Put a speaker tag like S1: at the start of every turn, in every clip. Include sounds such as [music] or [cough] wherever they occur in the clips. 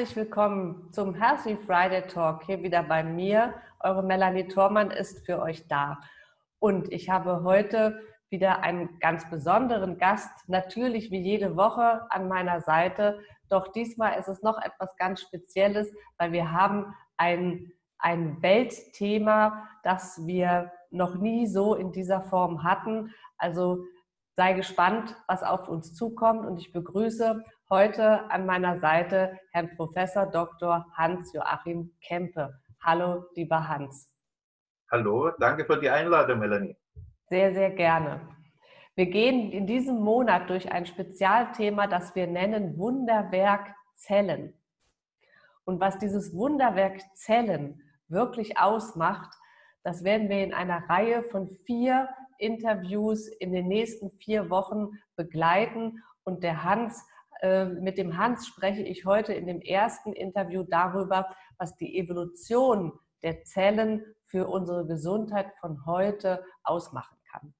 S1: Herzlich willkommen zum Healthy Friday Talk hier wieder bei mir. Eure Melanie Thormann ist für euch da. Und ich habe heute wieder einen ganz besonderen Gast, natürlich wie jede Woche an meiner Seite. Doch diesmal ist es noch etwas ganz Spezielles, weil wir haben ein, ein Weltthema, das wir noch nie so in dieser Form hatten. Also sei gespannt, was auf uns zukommt. Und ich begrüße Heute an meiner Seite Herrn Professor Dr. Hans-Joachim Kempe. Hallo, lieber Hans.
S2: Hallo, danke für die Einladung, Melanie.
S1: Sehr, sehr gerne. Wir gehen in diesem Monat durch ein Spezialthema, das wir nennen Wunderwerk Zellen. Und was dieses Wunderwerk Zellen wirklich ausmacht, das werden wir in einer Reihe von vier Interviews in den nächsten vier Wochen begleiten. Und der Hans mit dem Hans spreche ich heute in dem ersten Interview darüber, was die Evolution der Zellen für unsere Gesundheit von heute ausmachen kann.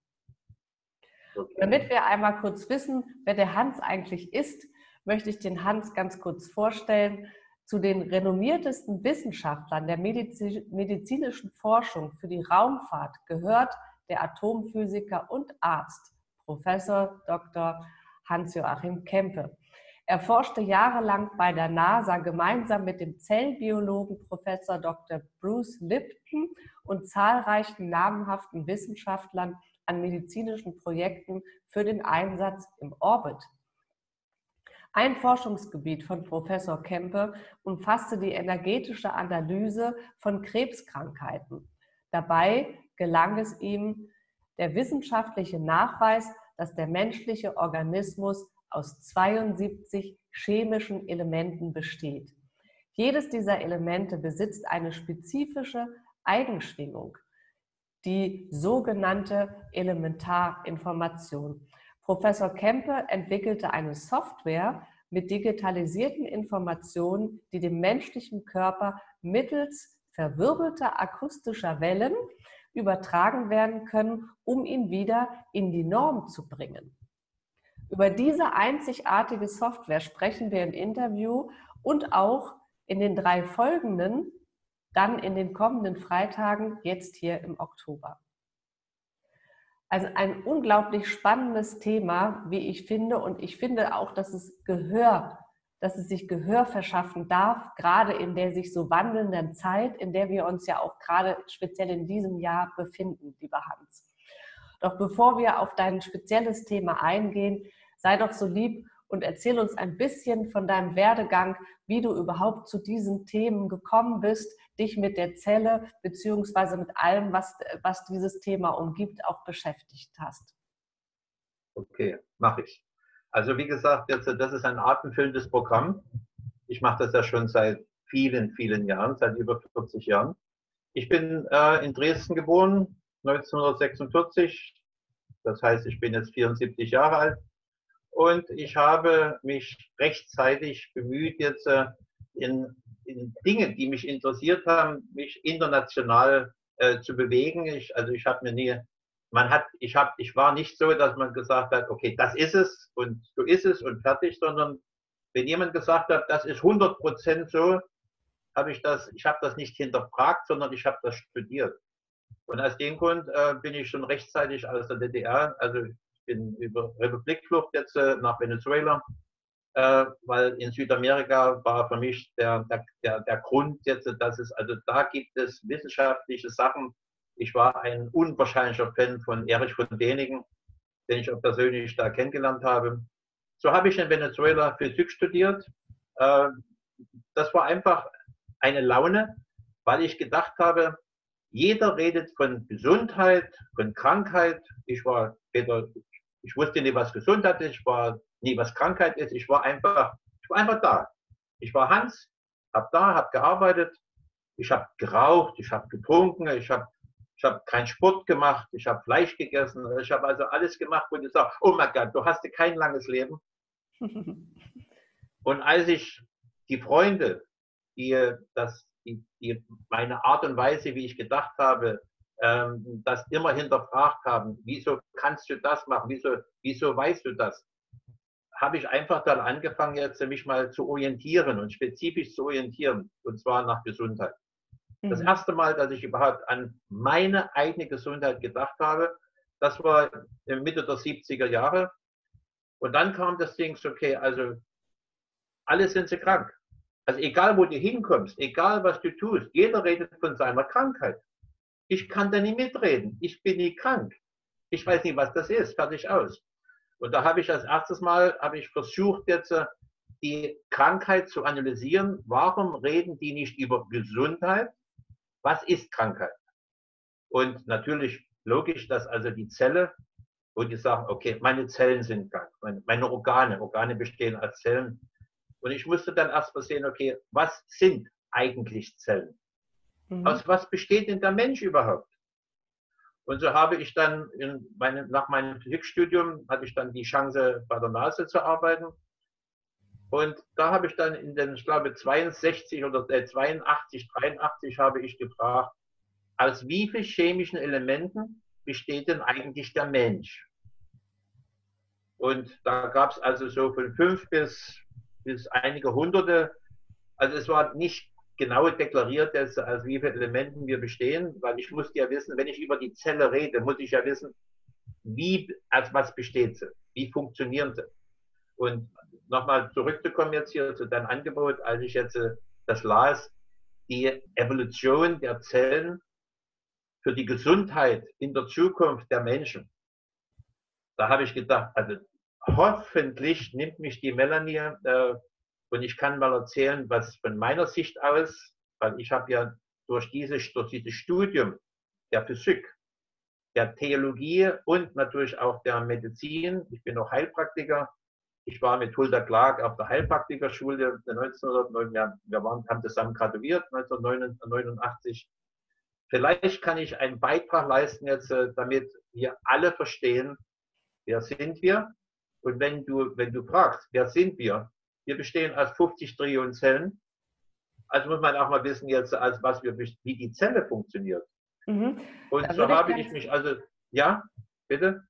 S1: Okay. Damit wir einmal kurz wissen, wer der Hans eigentlich ist, möchte ich den Hans ganz kurz vorstellen. Zu den renommiertesten Wissenschaftlern der medizinischen Forschung für die Raumfahrt gehört der Atomphysiker und Arzt Professor Dr. Hans-Joachim Kempe. Er forschte jahrelang bei der NASA gemeinsam mit dem Zellbiologen Professor Dr. Bruce Lipton und zahlreichen namhaften Wissenschaftlern an medizinischen Projekten für den Einsatz im Orbit. Ein Forschungsgebiet von Professor Kempe umfasste die energetische Analyse von Krebskrankheiten. Dabei gelang es ihm, der wissenschaftliche Nachweis, dass der menschliche Organismus aus 72 chemischen Elementen besteht. Jedes dieser Elemente besitzt eine spezifische Eigenschwingung, die sogenannte Elementarinformation. Professor Kempe entwickelte eine Software mit digitalisierten Informationen, die dem menschlichen Körper mittels verwirbelter akustischer Wellen übertragen werden können, um ihn wieder in die Norm zu bringen. Über diese einzigartige Software sprechen wir im Interview und auch in den drei folgenden, dann in den kommenden Freitagen, jetzt hier im Oktober. Also ein unglaublich spannendes Thema, wie ich finde. Und ich finde auch, dass es Gehör, dass es sich Gehör verschaffen darf, gerade in der sich so wandelnden Zeit, in der wir uns ja auch gerade speziell in diesem Jahr befinden, lieber Hans. Doch bevor wir auf dein spezielles Thema eingehen, sei doch so lieb und erzähl uns ein bisschen von deinem Werdegang, wie du überhaupt zu diesen Themen gekommen bist, dich mit der Zelle beziehungsweise mit allem, was, was dieses Thema umgibt, auch beschäftigt hast.
S2: Okay, mache ich. Also wie gesagt, das ist ein atemfüllendes Programm. Ich mache das ja schon seit vielen, vielen Jahren, seit über 40 Jahren. Ich bin äh, in Dresden geboren, 1946. Das heißt, ich bin jetzt 74 Jahre alt. Und ich habe mich rechtzeitig bemüht, jetzt äh, in, in Dinge, die mich interessiert haben, mich international äh, zu bewegen. Ich, also ich habe mir nie, man hat, ich habe, ich war nicht so, dass man gesagt hat, okay, das ist es und so ist es und fertig, sondern wenn jemand gesagt hat, das ist 100 Prozent so, habe ich das, ich habe das nicht hinterfragt, sondern ich habe das studiert. Und aus dem Grund äh, bin ich schon rechtzeitig aus der DDR, also bin über Republikflucht jetzt äh, nach Venezuela, äh, weil in Südamerika war für mich der, der, der, der Grund jetzt, dass es, also da gibt es wissenschaftliche Sachen. Ich war ein unwahrscheinlicher Fan von Erich von Däniken, den ich auch persönlich da kennengelernt habe. So habe ich in Venezuela Physik studiert. Äh, das war einfach eine Laune, weil ich gedacht habe, jeder redet von Gesundheit, von Krankheit. Ich war weder ich wusste nie, was Gesundheit ist, ich war nie, was Krankheit ist. Ich war einfach, ich war einfach da. Ich war Hans, hab da, hab gearbeitet. ich habe geraucht, ich habe getrunken, ich habe ich habe keinen Sport gemacht, ich habe Fleisch gegessen, ich habe also alles gemacht, wo du sagst, oh mein Gott, du hast kein langes Leben. [laughs] Und als ich die Freunde, die, das, die, die meine Art und Weise, wie ich gedacht habe, ähm, das immer hinterfragt haben, wieso kannst du das machen, wieso, wieso weißt du das, habe ich einfach dann angefangen, jetzt mich mal zu orientieren und spezifisch zu orientieren, und zwar nach Gesundheit. Das mhm. erste Mal, dass ich überhaupt an meine eigene Gesundheit gedacht habe, das war Mitte der 70er Jahre. Und dann kam das Ding, okay, also alle sind sie krank. Also egal, wo du hinkommst, egal, was du tust, jeder redet von seiner Krankheit. Ich kann da nicht mitreden. Ich bin nie krank. Ich weiß nicht, was das ist. Fertig aus. Und da habe ich als erstes Mal, habe ich versucht jetzt äh, die Krankheit zu analysieren. Warum reden die nicht über Gesundheit, was ist Krankheit? Und natürlich logisch, dass also die Zelle, wo die sagen, okay, meine Zellen sind krank, meine, Organe, Organe bestehen als Zellen. Und ich musste dann erst mal sehen, okay, was sind eigentlich Zellen? Mhm. Aus was besteht denn der Mensch überhaupt? Und so habe ich dann meine, nach meinem Physikstudium hatte ich dann die Chance, bei der NASA zu arbeiten. Und da habe ich dann in den, ich glaube, 62 oder 82, äh, 83 habe ich gefragt, aus wie vielen chemischen Elementen besteht denn eigentlich der Mensch? Und da gab es also so von fünf bis, bis einige hunderte. Also es war nicht genau deklariert, dass, aus wie vielen Elementen wir bestehen, weil ich musste ja wissen, wenn ich über die Zelle rede, muss ich ja wissen, wie, aus was besteht sie, wie funktionieren sie. Und nochmal zurückzukommen jetzt hier zu deinem Angebot, als ich jetzt äh, das las, die Evolution der Zellen für die Gesundheit in der Zukunft der Menschen. Da habe ich gedacht, also hoffentlich nimmt mich die Melanie äh, und ich kann mal erzählen, was von meiner Sicht aus, weil ich habe ja durch, diese, durch dieses Studium der Physik, der Theologie und natürlich auch der Medizin, ich bin auch Heilpraktiker, ich war mit Hulda Clark auf der Heilpraktikerschule 1909, ja, wir waren, haben zusammen graduiert 1989. Vielleicht kann ich einen Beitrag leisten jetzt, äh, damit wir alle verstehen, wer sind wir? Und wenn du, wenn du fragst, wer sind wir? Wir bestehen aus 50 Trillionen Zellen. Also muss man auch mal wissen jetzt, als was wir, wie die Zelle funktioniert. Mhm. Und so habe ich mich also, ja, bitte?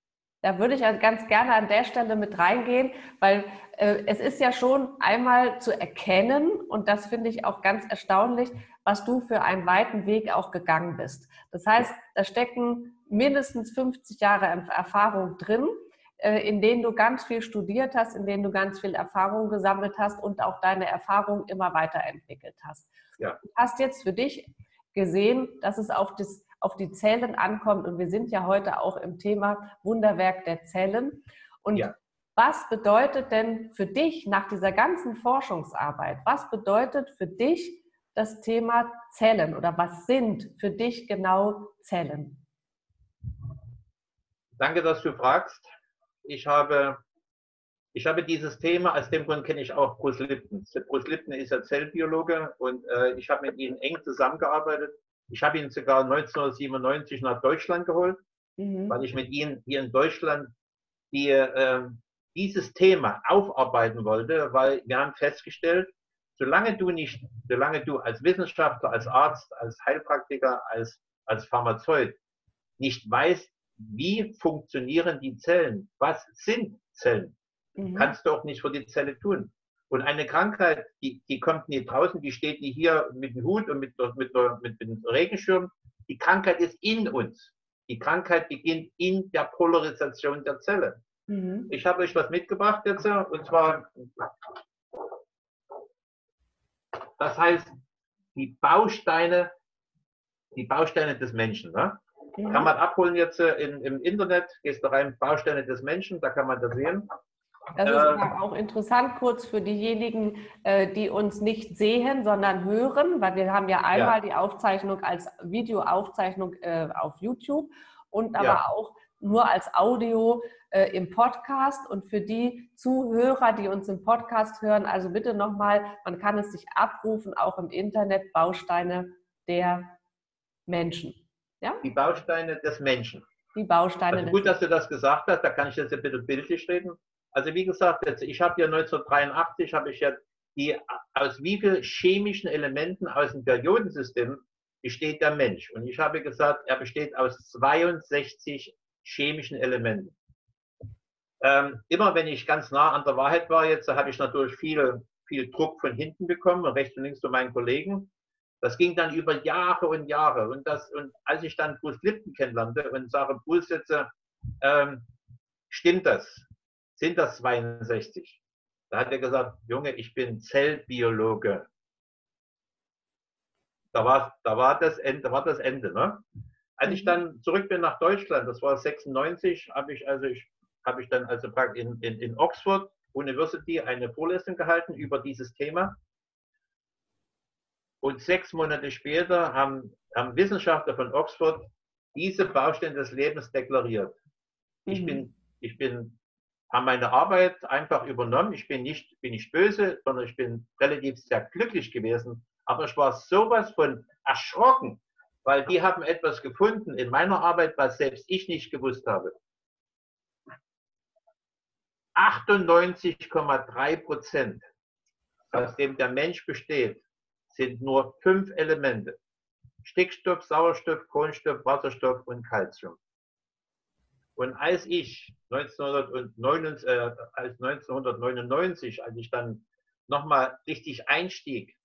S1: Da würde ich also ganz gerne an der Stelle mit reingehen, weil äh, es ist ja schon einmal zu erkennen, und das finde ich auch ganz erstaunlich, was du für einen weiten Weg auch gegangen bist. Das heißt, da stecken mindestens 50 Jahre Erfahrung drin, in denen du ganz viel studiert hast, in denen du ganz viel Erfahrung gesammelt hast und auch deine Erfahrung immer weiterentwickelt hast. Ja. Du hast jetzt für dich gesehen, dass es auf das auf die Zellen ankommt. Und wir sind ja heute auch im Thema Wunderwerk der Zellen. Und ja. was bedeutet denn für dich nach dieser ganzen Forschungsarbeit, was bedeutet für dich das Thema Zellen oder was sind für dich genau Zellen?
S2: Danke, dass du fragst. Ich habe, ich habe dieses Thema, aus dem Grund kenne ich auch Bruce Lipton. Bruce Lipton ist ja Zellbiologe und äh, ich habe mit ihm eng zusammengearbeitet. Ich habe ihn sogar 1997 nach Deutschland geholt, mhm. weil ich mit ihm hier in Deutschland die, äh, dieses Thema aufarbeiten wollte, weil wir haben festgestellt, solange du nicht, solange du als Wissenschaftler, als Arzt, als Heilpraktiker, als, als Pharmazeut nicht weißt, wie funktionieren die Zellen, was sind Zellen, mhm. kannst du auch nicht für die Zelle tun. Und eine Krankheit, die, die kommt nie draußen, die steht nie hier mit dem Hut und mit, mit, mit, dem Regenschirm. Die Krankheit ist in uns. Die Krankheit beginnt in der Polarisation der Zelle. Mhm. Ich habe euch was mitgebracht jetzt, und zwar, das heißt, die Bausteine, die Bausteine des Menschen. Ne? Mhm. Kann man abholen jetzt in, im Internet, gehst du rein, Bausteine des Menschen, da kann man das sehen.
S1: Das ist ähm, auch interessant, kurz für diejenigen, äh, die uns nicht sehen, sondern hören, weil wir haben ja einmal ja. die Aufzeichnung als Videoaufzeichnung äh, auf YouTube und aber ja. auch nur als Audio äh, im Podcast. Und für die Zuhörer, die uns im Podcast hören, also bitte nochmal, man kann es sich abrufen, auch im Internet, Bausteine der Menschen.
S2: Ja? Die Bausteine des Menschen.
S1: Die Bausteine
S2: also gut, dass du das gesagt hast, da kann ich jetzt ein bisschen bildlich reden. Also wie gesagt, jetzt, ich habe ja 1983, habe ich ja die, aus wie vielen chemischen Elementen aus dem Periodensystem besteht der Mensch. Und ich habe gesagt, er besteht aus 62 chemischen Elementen. Ähm, immer wenn ich ganz nah an der Wahrheit war, jetzt habe ich natürlich viel, viel Druck von hinten bekommen, rechts und links von meinen Kollegen. Das ging dann über Jahre und Jahre. Und, das, und als ich dann Bruce Lipton kennenlernte und sage, Bruce jetzt, ähm, stimmt das? Sind das 62? Da hat er gesagt, Junge, ich bin Zellbiologe. Da war, da war, das, Ende, da war das Ende. Ne? Als ich mhm. dann zurück bin nach Deutschland, das war 96, habe ich also ich habe ich dann also in, in, in Oxford University eine Vorlesung gehalten über dieses Thema. Und sechs Monate später haben, haben Wissenschaftler von Oxford diese Baustelle des Lebens deklariert. Mhm. Ich bin, ich bin, habe meine Arbeit einfach übernommen. Ich bin nicht, bin nicht böse, sondern ich bin relativ sehr glücklich gewesen. Aber ich war sowas von erschrocken, weil die haben etwas gefunden in meiner Arbeit, was selbst ich nicht gewusst habe. 98,3 Prozent, aus dem der Mensch besteht, sind nur fünf Elemente. Stickstoff, Sauerstoff, Kohlenstoff, Wasserstoff und Calcium. Und als ich 1999, äh, als 1999, als ich dann nochmal richtig einstieg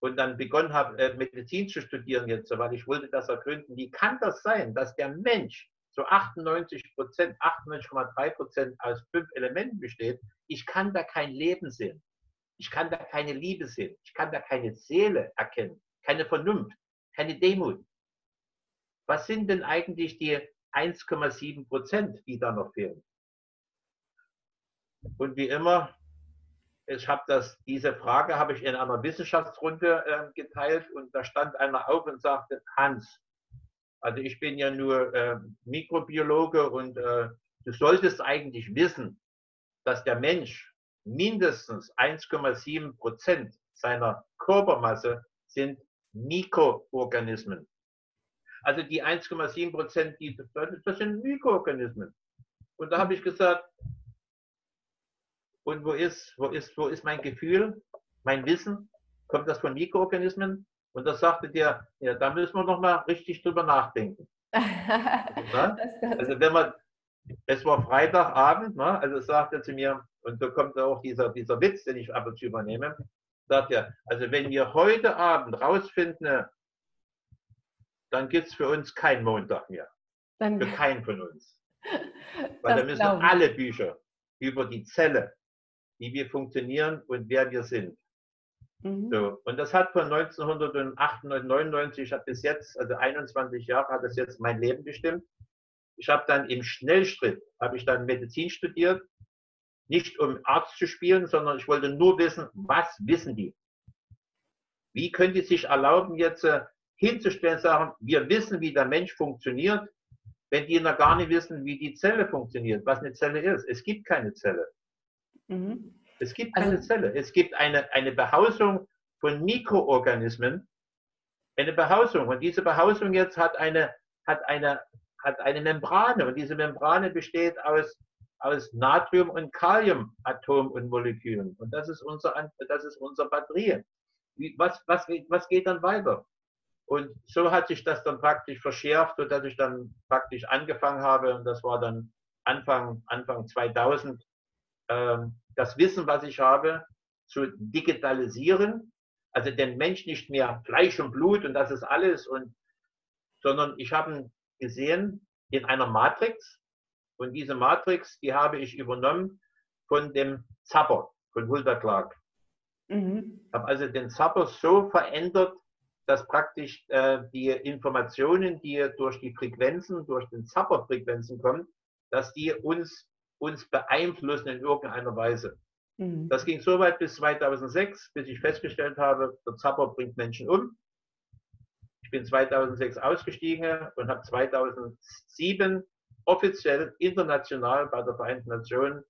S2: und dann begonnen habe, äh, Medizin zu studieren jetzt, weil ich wollte das ergründen, wie kann das sein, dass der Mensch so 98 Prozent, 98,3 Prozent aus fünf Elementen besteht, ich kann da kein Leben sehen. Ich kann da keine Liebe sehen. Ich kann da keine Seele erkennen, keine Vernunft, keine Demut. Was sind denn eigentlich die 1,7 Prozent, die da noch fehlen? Und wie immer, ich habe das, diese Frage habe ich in einer Wissenschaftsrunde äh, geteilt und da stand einer auf und sagte, Hans, also ich bin ja nur äh, Mikrobiologe und äh, du solltest eigentlich wissen, dass der Mensch mindestens 1,7 Prozent seiner Körpermasse sind Mikroorganismen. Also die 1,7 Prozent, die das sind Mikroorganismen. Und da habe ich gesagt, und wo ist, wo ist, wo ist mein Gefühl, mein Wissen? Kommt das von Mikroorganismen? Und da sagte der, ja, da müssen wir noch mal richtig drüber nachdenken. [laughs] also, also wenn man, es war Freitagabend, ne? also sagt er zu mir, und da kommt auch dieser, dieser Witz, den ich ab und zu übernehme, sagt er, also wenn wir heute Abend rausfinden, dann gibt es für uns keinen Montag mehr. Dann, für keinen von uns. [laughs] Weil da müssen alle Bücher über die Zelle, wie wir funktionieren und wer wir sind, Mhm. So, und das hat von 1998, hat bis jetzt, also 21 Jahre, hat das jetzt mein Leben bestimmt. Ich habe dann im Schnellschritt, habe ich dann Medizin studiert, nicht um Arzt zu spielen, sondern ich wollte nur wissen, was wissen die? Wie können die sich erlauben, jetzt äh, hinzustellen und sagen, wir wissen, wie der Mensch funktioniert, wenn die noch gar nicht wissen, wie die Zelle funktioniert, was eine Zelle ist. Es gibt keine Zelle. Mhm. Es gibt keine also, Zelle. Es gibt eine, eine Behausung von Mikroorganismen. Eine Behausung. Und diese Behausung jetzt hat eine, hat eine, hat eine Membrane. Und diese Membrane besteht aus, aus Natrium- und Kaliumatom und Molekülen. Und das ist unser, das ist unsere Batterie. Was, was, was geht dann weiter? Und so hat sich das dann praktisch verschärft, sodass ich dann praktisch angefangen habe, und das war dann Anfang, Anfang 2000, ähm, das Wissen, was ich habe, zu digitalisieren. Also den Mensch nicht mehr Fleisch und Blut und das ist alles, und, sondern ich habe gesehen in einer Matrix. Und diese Matrix, die habe ich übernommen von dem Zapper, von Hulda Clark. Mhm. Ich habe also den Zapper so verändert, dass praktisch äh, die Informationen, die durch die Frequenzen, durch den Zapper-Frequenzen kommen, dass die uns uns beeinflussen in irgendeiner Weise. Mhm. Das ging so weit bis 2006, bis ich festgestellt habe, der Zapper bringt Menschen um. Ich bin 2006 ausgestiegen und habe 2007 offiziell international bei der Vereinten Nationen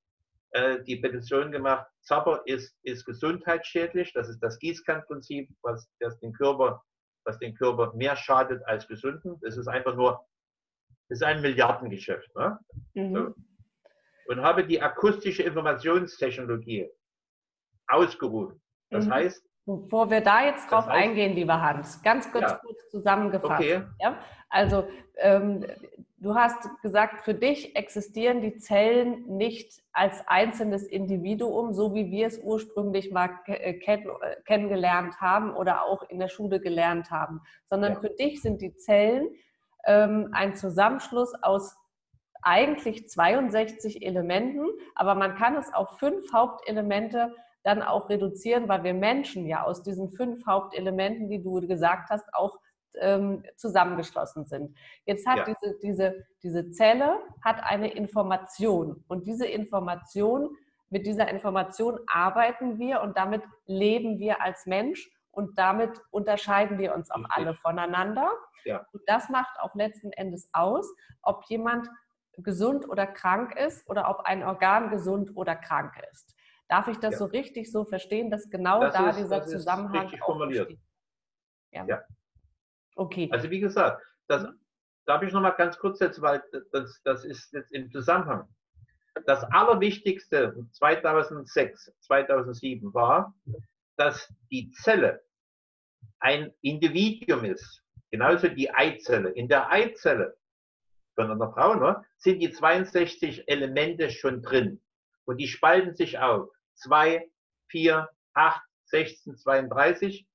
S2: äh, die Petition gemacht, Zapper ist, ist gesundheitsschädlich, das ist das Gießkannenprinzip, was das den Körper was den Körper mehr schadet als gesunden. Das ist einfach nur, das ist ein Milliardengeschäft. Ne? Mhm. So. Und habe die akustische Informationstechnologie ausgerufen. Das mhm. heißt,
S1: Bevor wir da jetzt drauf heißt, eingehen, lieber Hans, ganz kurz, ja. kurz zusammengefasst. Okay. Ja? Also ähm, du hast gesagt, für dich existieren die Zellen nicht als einzelnes Individuum, so wie wir es ursprünglich mal äh, kenn äh, kennengelernt haben oder auch in der Schule gelernt haben, sondern ja. für dich sind die Zellen ähm, ein Zusammenschluss aus eigentlich 62 Elementen, aber man kann es auf fünf Hauptelemente dann auch reduzieren, weil wir Menschen ja aus diesen fünf Hauptelementen, die du gesagt hast, auch ähm, zusammengeschlossen sind. Jetzt hat ja. diese, diese, diese Zelle hat eine Information und diese Information, mit dieser Information arbeiten wir und damit leben wir als Mensch und damit unterscheiden wir uns auch alle voneinander. Ja. Und das macht auch letzten Endes aus, ob jemand gesund oder krank ist oder ob ein Organ gesund oder krank ist. Darf ich das ja. so richtig so verstehen, dass genau das da ist, dieser Zusammenhang
S2: ist formuliert.
S1: Ja. ja. Okay.
S2: Also wie gesagt, das mhm. darf ich noch mal ganz kurz jetzt, weil das, das ist jetzt im Zusammenhang. Das Allerwichtigste 2006, 2007 war, dass die Zelle ein Individuum ist, genauso die Eizelle. In der Eizelle von einer Frau ne, sind die 62 Elemente schon drin und die spalten sich auf. 2, 4, 8, 16, 32.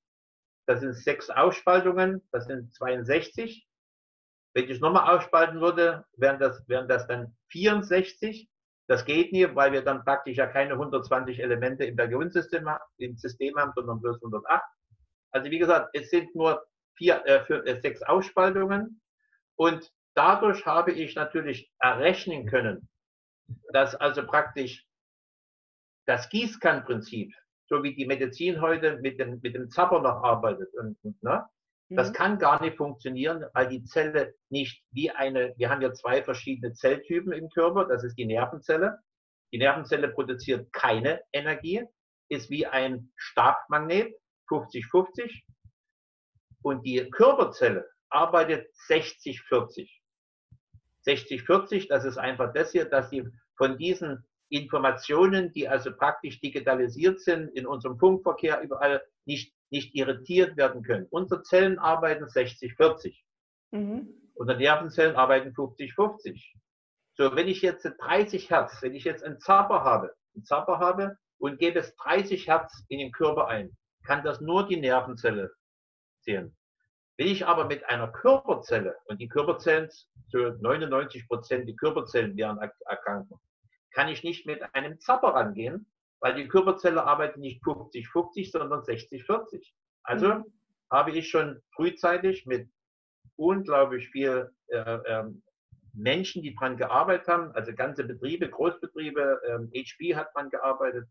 S2: Das sind sechs Aufspaltungen, das sind 62. Wenn ich es nochmal aufspalten würde, wären das, wären das dann 64. Das geht nie, weil wir dann praktisch ja keine 120 Elemente im Immunsystem im System haben, sondern bloß 108. Also wie gesagt, es sind nur vier, äh, für, äh, sechs Ausspaltungen und dadurch habe ich natürlich errechnen können, dass also praktisch das Gießkannenprinzip, so wie die Medizin heute mit dem, mit dem Zapper noch arbeitet, und, ne? das mhm. kann gar nicht funktionieren, weil die Zelle nicht wie eine, wir haben ja zwei verschiedene Zelltypen im Körper, das ist die Nervenzelle. Die Nervenzelle produziert keine Energie, ist wie ein Stabmagnet, 50-50. Und die Körperzelle arbeitet 60-40. 60-40, das ist einfach das hier, dass sie von diesen Informationen, die also praktisch digitalisiert sind, in unserem Funkverkehr überall nicht, nicht irritiert werden können. Unsere Zellen arbeiten 60-40. Mhm. Unsere Nervenzellen arbeiten 50-50. So, wenn ich jetzt 30 Hertz, wenn ich jetzt einen Zapper habe, einen Zapper habe und gebe es 30 Hertz in den Körper ein, kann das nur die Nervenzelle sehen. Wenn ich aber mit einer Körperzelle, und die Körperzellen, so 99 Prozent die Körperzellen werden erkranken, kann ich nicht mit einem Zapper rangehen, weil die Körperzelle arbeitet nicht 50-50, sondern 60-40. Also mhm. habe ich schon frühzeitig mit unglaublich viel äh, äh, Menschen, die daran gearbeitet haben, also ganze Betriebe, Großbetriebe, äh, HP hat man gearbeitet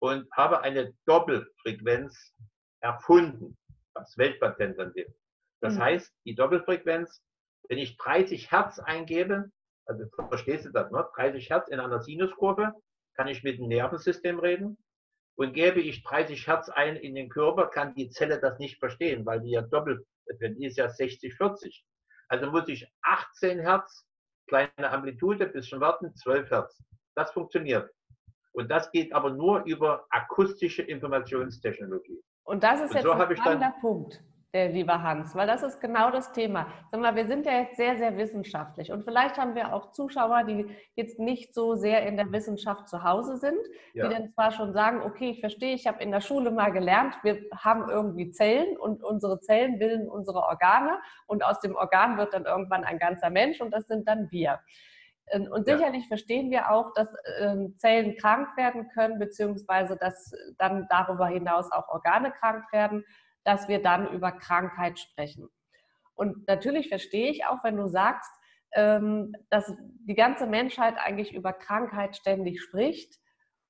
S2: und habe eine Doppelfrequenz erfunden, was Weltpatent dann gibt. Das mhm. heißt, die Doppelfrequenz, wenn ich 30 Hertz eingebe, also verstehst du das, ne? 30 Hertz in einer Sinuskurve, kann ich mit dem Nervensystem reden. Und gebe ich 30 Hertz ein in den Körper, kann die Zelle das nicht verstehen, weil die ja doppelt, die ist ja 60, 40. Also muss ich 18 Hertz, kleine Amplitude, bisschen warten, 12 Hertz. Das funktioniert. Und das geht aber nur über akustische Informationstechnologie.
S1: Und das ist Und jetzt so ein spannender Punkt der lieber Hans, weil das ist genau das Thema. Sag mal, wir sind ja jetzt sehr, sehr wissenschaftlich und vielleicht haben wir auch Zuschauer, die jetzt nicht so sehr in der Wissenschaft zu Hause sind, ja. die dann zwar schon sagen, okay, ich verstehe, ich habe in der Schule mal gelernt, wir haben irgendwie Zellen und unsere Zellen bilden unsere Organe und aus dem Organ wird dann irgendwann ein ganzer Mensch und das sind dann wir. Und sicherlich ja. verstehen wir auch, dass ähm, Zellen krank werden können, beziehungsweise dass dann darüber hinaus auch Organe krank werden dass wir dann über Krankheit sprechen. Und natürlich verstehe ich auch, wenn du sagst, ähm, dass die ganze Menschheit eigentlich über Krankheit ständig spricht.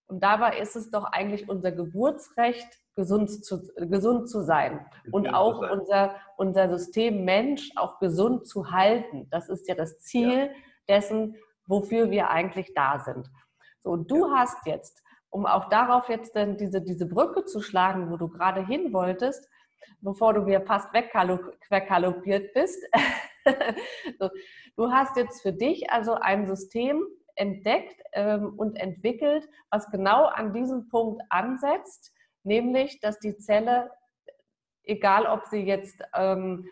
S1: Und dabei ist es doch eigentlich unser Geburtsrecht, gesund zu, gesund zu sein und auch unser, unser System Mensch auch gesund zu halten. Das ist ja das Ziel ja. dessen, wofür wir eigentlich da sind. So, und du ja. hast jetzt, um auch darauf jetzt dann diese, diese Brücke zu schlagen, wo du gerade hin wolltest, bevor du mir fast weggaloppiert bist. [laughs] du hast jetzt für dich also ein System entdeckt ähm, und entwickelt, was genau an diesem Punkt ansetzt, nämlich, dass die Zelle, egal ob sie jetzt ähm,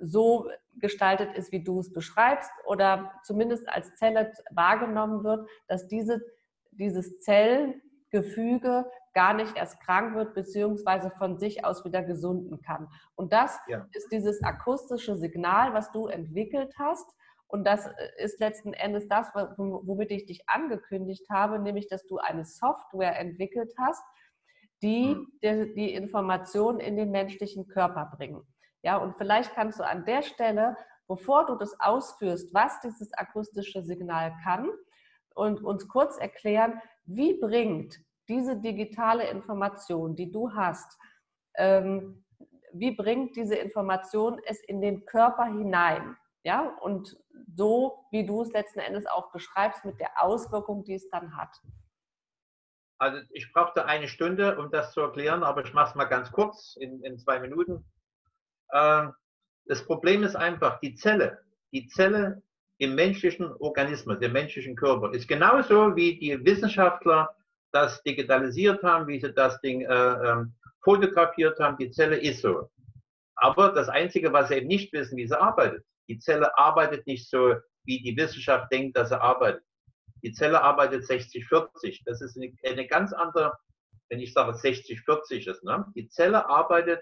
S1: so gestaltet ist, wie du es beschreibst, oder zumindest als Zelle wahrgenommen wird, dass diese, dieses Zellgefüge gar nicht erst krank wird, beziehungsweise von sich aus wieder gesunden kann. Und das ja. ist dieses akustische Signal, was du entwickelt hast. Und das äh, ist letzten Endes das, womit ich dich angekündigt habe, nämlich dass du eine Software entwickelt hast, die mhm. die Information in den menschlichen Körper bringen. Ja, und vielleicht kannst du an der Stelle, bevor du das ausführst, was dieses akustische Signal kann, und uns kurz erklären, wie bringt diese digitale Information, die du hast, ähm, wie bringt diese Information es in den Körper hinein? Ja, und so, wie du es letzten Endes auch beschreibst, mit der Auswirkung, die es dann hat.
S2: Also ich brauchte eine Stunde, um das zu erklären, aber ich mache es mal ganz kurz, in, in zwei Minuten. Ähm, das Problem ist einfach, die Zelle, die Zelle im menschlichen Organismus, im menschlichen Körper, ist genauso wie die Wissenschaftler das digitalisiert haben, wie sie das Ding äh, ähm, fotografiert haben. Die Zelle ist so. Aber das Einzige, was sie eben nicht wissen, wie sie arbeitet. Die Zelle arbeitet nicht so, wie die Wissenschaft denkt, dass sie arbeitet. Die Zelle arbeitet 60-40. Das ist eine, eine, ganz andere, wenn ich sage 60-40 ist. Ne? Die Zelle arbeitet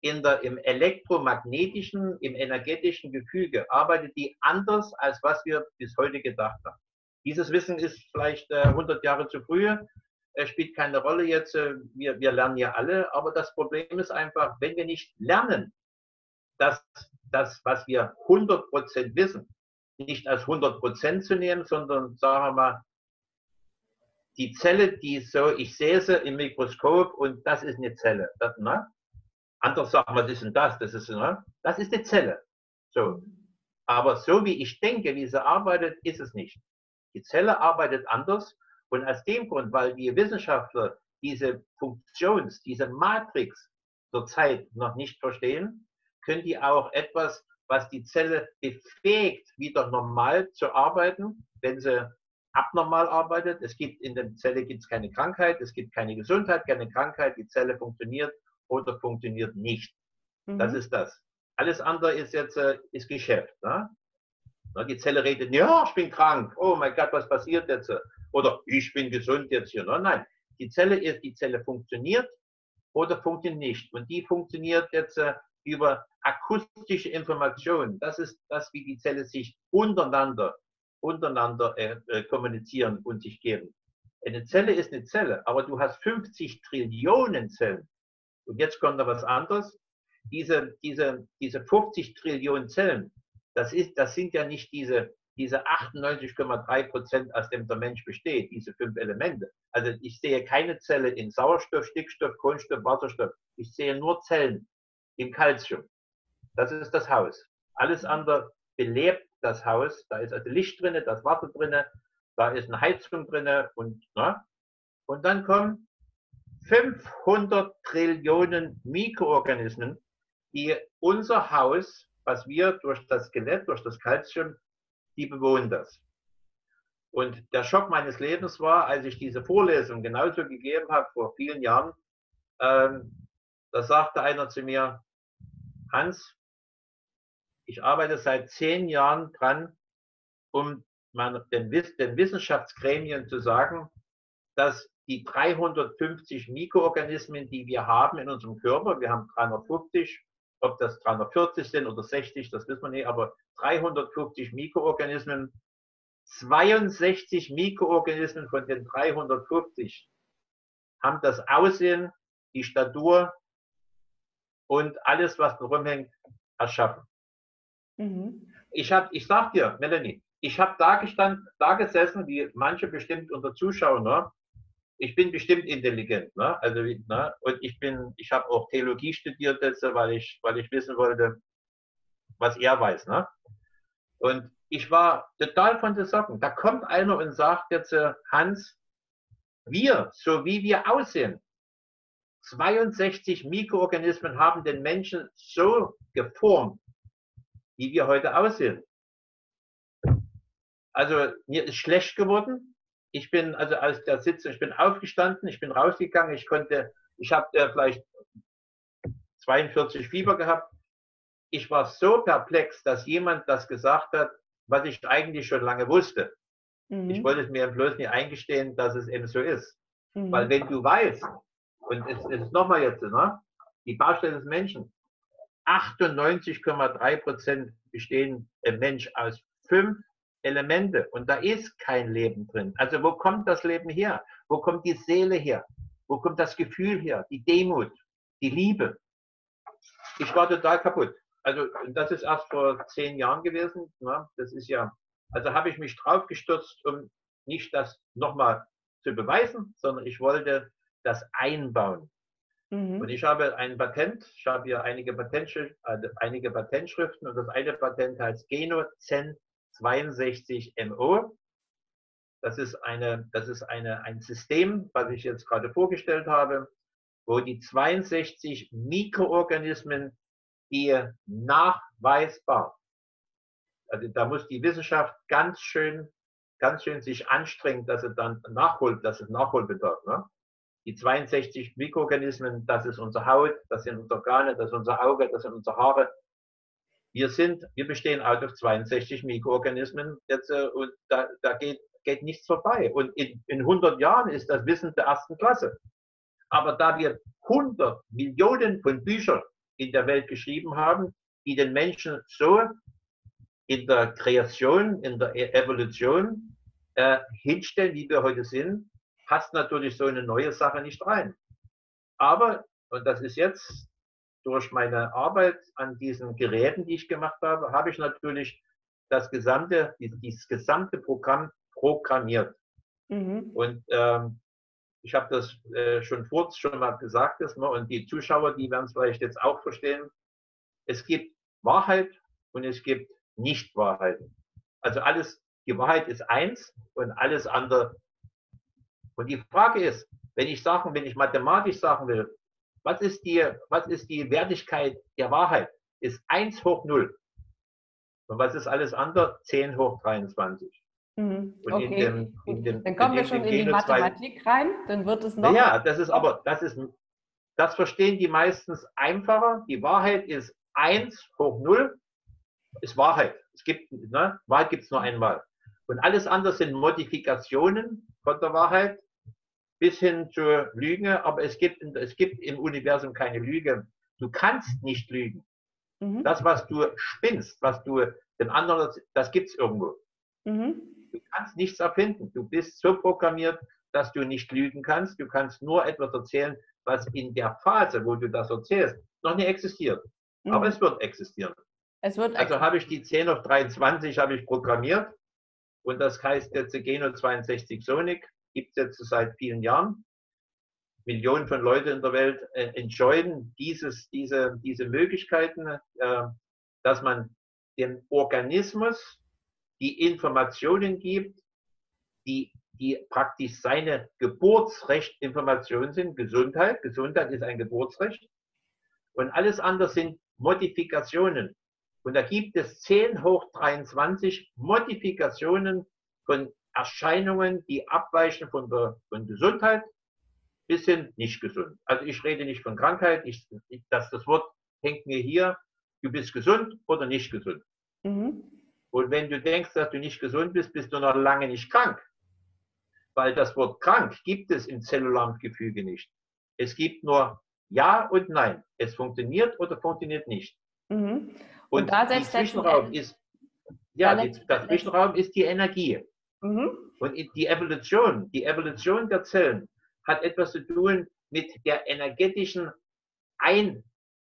S2: in der, im elektromagnetischen, im energetischen Gefüge, arbeitet die anders, als was wir bis heute gedacht haben. Dieses Wissen ist vielleicht äh, 100 Jahre zu früh, spielt keine Rolle jetzt. Äh, wir, wir lernen ja alle, aber das Problem ist einfach, wenn wir nicht lernen, dass das, was wir 100% wissen, nicht als 100% zu nehmen, sondern sagen wir mal, die Zelle, die so, ich sehe sie im Mikroskop und das ist eine Zelle. Das, ne? Andere sagen, was ist denn das? Das ist, ne? das ist die Zelle. So. Aber so wie ich denke, wie sie arbeitet, ist es nicht. Die Zelle arbeitet anders und aus dem Grund, weil die Wissenschaftler diese Funktions, diese Matrix zurzeit noch nicht verstehen, können die auch etwas, was die Zelle befähigt, wieder normal zu arbeiten, wenn sie abnormal arbeitet. Es gibt in der Zelle gibt's keine Krankheit, es gibt keine Gesundheit, keine Krankheit. Die Zelle funktioniert oder funktioniert nicht. Mhm. Das ist das. Alles andere ist jetzt äh, ist Geschäft. Ne? Die Zelle redet, ja, ich bin krank. Oh mein Gott, was passiert jetzt? Oder ich bin gesund jetzt hier. Nein, die Zelle ist, die Zelle funktioniert oder funktioniert nicht. Und die funktioniert jetzt äh, über akustische Informationen. Das ist das, wie die Zelle sich untereinander, untereinander äh, äh, kommunizieren und sich geben. Eine Zelle ist eine Zelle, aber du hast 50 Trillionen Zellen. Und jetzt kommt noch was anderes. Diese, diese, diese 50 Trillionen Zellen, das, ist, das sind ja nicht diese, diese 98,3 Prozent, aus dem der Mensch besteht, diese fünf Elemente. Also ich sehe keine Zelle in Sauerstoff, Stickstoff, Kohlenstoff, Wasserstoff. Ich sehe nur Zellen im Calcium. Das ist das Haus. Alles andere belebt das Haus. Da ist also Licht drin, das Wasser drin, da ist eine Heizung drin und, ne? und dann kommen 500 Trillionen Mikroorganismen, die unser Haus was wir durch das Skelett, durch das Kalzium, die bewohnen das. Und der Schock meines Lebens war, als ich diese Vorlesung genauso gegeben habe vor vielen Jahren, ähm, da sagte einer zu mir, Hans, ich arbeite seit zehn Jahren dran, um meine, den, den Wissenschaftsgremien zu sagen, dass die 350 Mikroorganismen, die wir haben in unserem Körper, wir haben 350, ob das 340 sind oder 60, das wissen wir nicht, aber 350 Mikroorganismen, 62 Mikroorganismen von den 350 haben das Aussehen, die Statur und alles, was darum hängt, erschaffen. Mhm. Ich habe, ich sag dir, Melanie, ich habe da gestanden, da gesessen, wie manche bestimmt unter Zuschauern, ne? Ich bin bestimmt intelligent, ne? Also, ne? Und ich bin, ich habe auch Theologie studiert, weil ich, weil ich wissen wollte, was er weiß, ne? Und ich war total von den Socken. Da kommt einer und sagt jetzt, Hans, wir, so wie wir aussehen, 62 Mikroorganismen haben den Menschen so geformt, wie wir heute aussehen. Also mir ist schlecht geworden. Ich bin also aus der Sitzung, ich bin aufgestanden, ich bin rausgegangen, ich konnte, ich habe äh, vielleicht 42 Fieber gehabt. Ich war so perplex, dass jemand das gesagt hat, was ich eigentlich schon lange wusste. Mhm. Ich wollte es mir bloß nicht eingestehen, dass es eben so ist. Mhm. Weil wenn du weißt, und es, ist nochmal jetzt, ne, die Baustelle des Menschen, 98,3 Prozent bestehen im Mensch aus fünf Elemente und da ist kein Leben drin. Also wo kommt das Leben her? Wo kommt die Seele her? Wo kommt das Gefühl her? Die Demut, die Liebe. Ich war total kaputt. Also das ist erst vor zehn Jahren gewesen. Ne? Das ist ja, also habe ich mich drauf gestürzt, um nicht das nochmal zu beweisen, sondern ich wollte das einbauen. Mhm. Und ich habe ein Patent, ich habe hier einige, Patentschriften, also einige Patentschriften und das eine Patent heißt GenoZen 62 MO. Das ist, eine, das ist eine, ein System, was ich jetzt gerade vorgestellt habe, wo die 62 Mikroorganismen, die nachweisbar, also da muss die Wissenschaft ganz schön, ganz schön sich anstrengen, dass sie dann nachholt, dass es Nachholbedarf. Ne? Die 62 Mikroorganismen, das ist unsere Haut, das sind unsere Organe, das ist unser Auge, das sind unsere Haare, wir sind, wir bestehen out of 62 Mikroorganismen jetzt, äh, und da, da geht, geht nichts vorbei. Und in, in 100 Jahren ist das Wissen der ersten Klasse. Aber da wir 100 Millionen von Büchern in der Welt geschrieben haben, die den Menschen so in der Kreation, in der e-, Evolution äh, hinstellen, wie wir heute sind, passt natürlich so eine neue Sache nicht rein. Aber, und das ist jetzt durch meine Arbeit an diesen Geräten, die ich gemacht habe, habe ich natürlich das gesamte, dieses gesamte Programm programmiert. Mhm. Und ähm, ich habe das äh, schon kurz schon mal gesagt, das, ne, und die Zuschauer, die werden es vielleicht jetzt auch verstehen. Es gibt Wahrheit und es gibt Nicht-Wahrheit. Also alles, die Wahrheit ist eins und alles andere. Und die Frage ist, wenn ich sagen, wenn ich mathematisch sagen will, was ist die, was ist die Wertigkeit der Wahrheit? Ist 1 hoch 0. Und was ist alles andere? 10 hoch 23.
S1: Mhm. Okay. In dem, in dem, dann kommen wir schon in die Mathematik rein, dann wird es noch.
S2: Ja, das ist aber, das ist, das verstehen die meistens einfacher. Die Wahrheit ist 1 hoch 0, ist Wahrheit. Es gibt, ne, Wahrheit gibt es nur einmal. Und alles andere sind Modifikationen von der Wahrheit bis hin zur Lüge, aber es gibt, es gibt im Universum keine Lüge. Du kannst nicht lügen. Mhm. Das, was du spinnst, was du den anderen, das gibt es irgendwo. Mhm. Du kannst nichts erfinden. Du bist so programmiert, dass du nicht lügen kannst. Du kannst nur etwas erzählen, was in der Phase, wo du das erzählst, noch nicht existiert. Mhm. Aber es wird existieren. Es wird also habe ich die 10 auf 23 habe ich programmiert und das heißt jetzt Geno 62 Sonic gibt es jetzt seit vielen Jahren. Millionen von Leuten in der Welt äh, enjoyen dieses, diese, diese Möglichkeiten, äh, dass man dem Organismus die Informationen gibt, die, die praktisch seine Geburtsrechtinformationen sind. Gesundheit, Gesundheit ist ein Geburtsrecht. Und alles andere sind Modifikationen. Und da gibt es 10 hoch 23 Modifikationen von Erscheinungen, die abweichen von von Gesundheit bis hin nicht gesund. Also ich rede nicht von Krankheit, ich, das, das Wort hängt mir hier, du bist gesund oder nicht gesund. Mhm. Und wenn du denkst, dass du nicht gesund bist, bist du noch lange nicht krank. Weil das Wort krank gibt es im zellularen Gefüge nicht. Es gibt nur Ja und Nein. Es funktioniert oder funktioniert nicht. Mhm. Und, und da der Zwischenraum ist, ja, der Zwischenraum ist die Energie. Mhm. Und die Evolution, die Evolution der Zellen hat etwas zu tun mit der energetischen Ein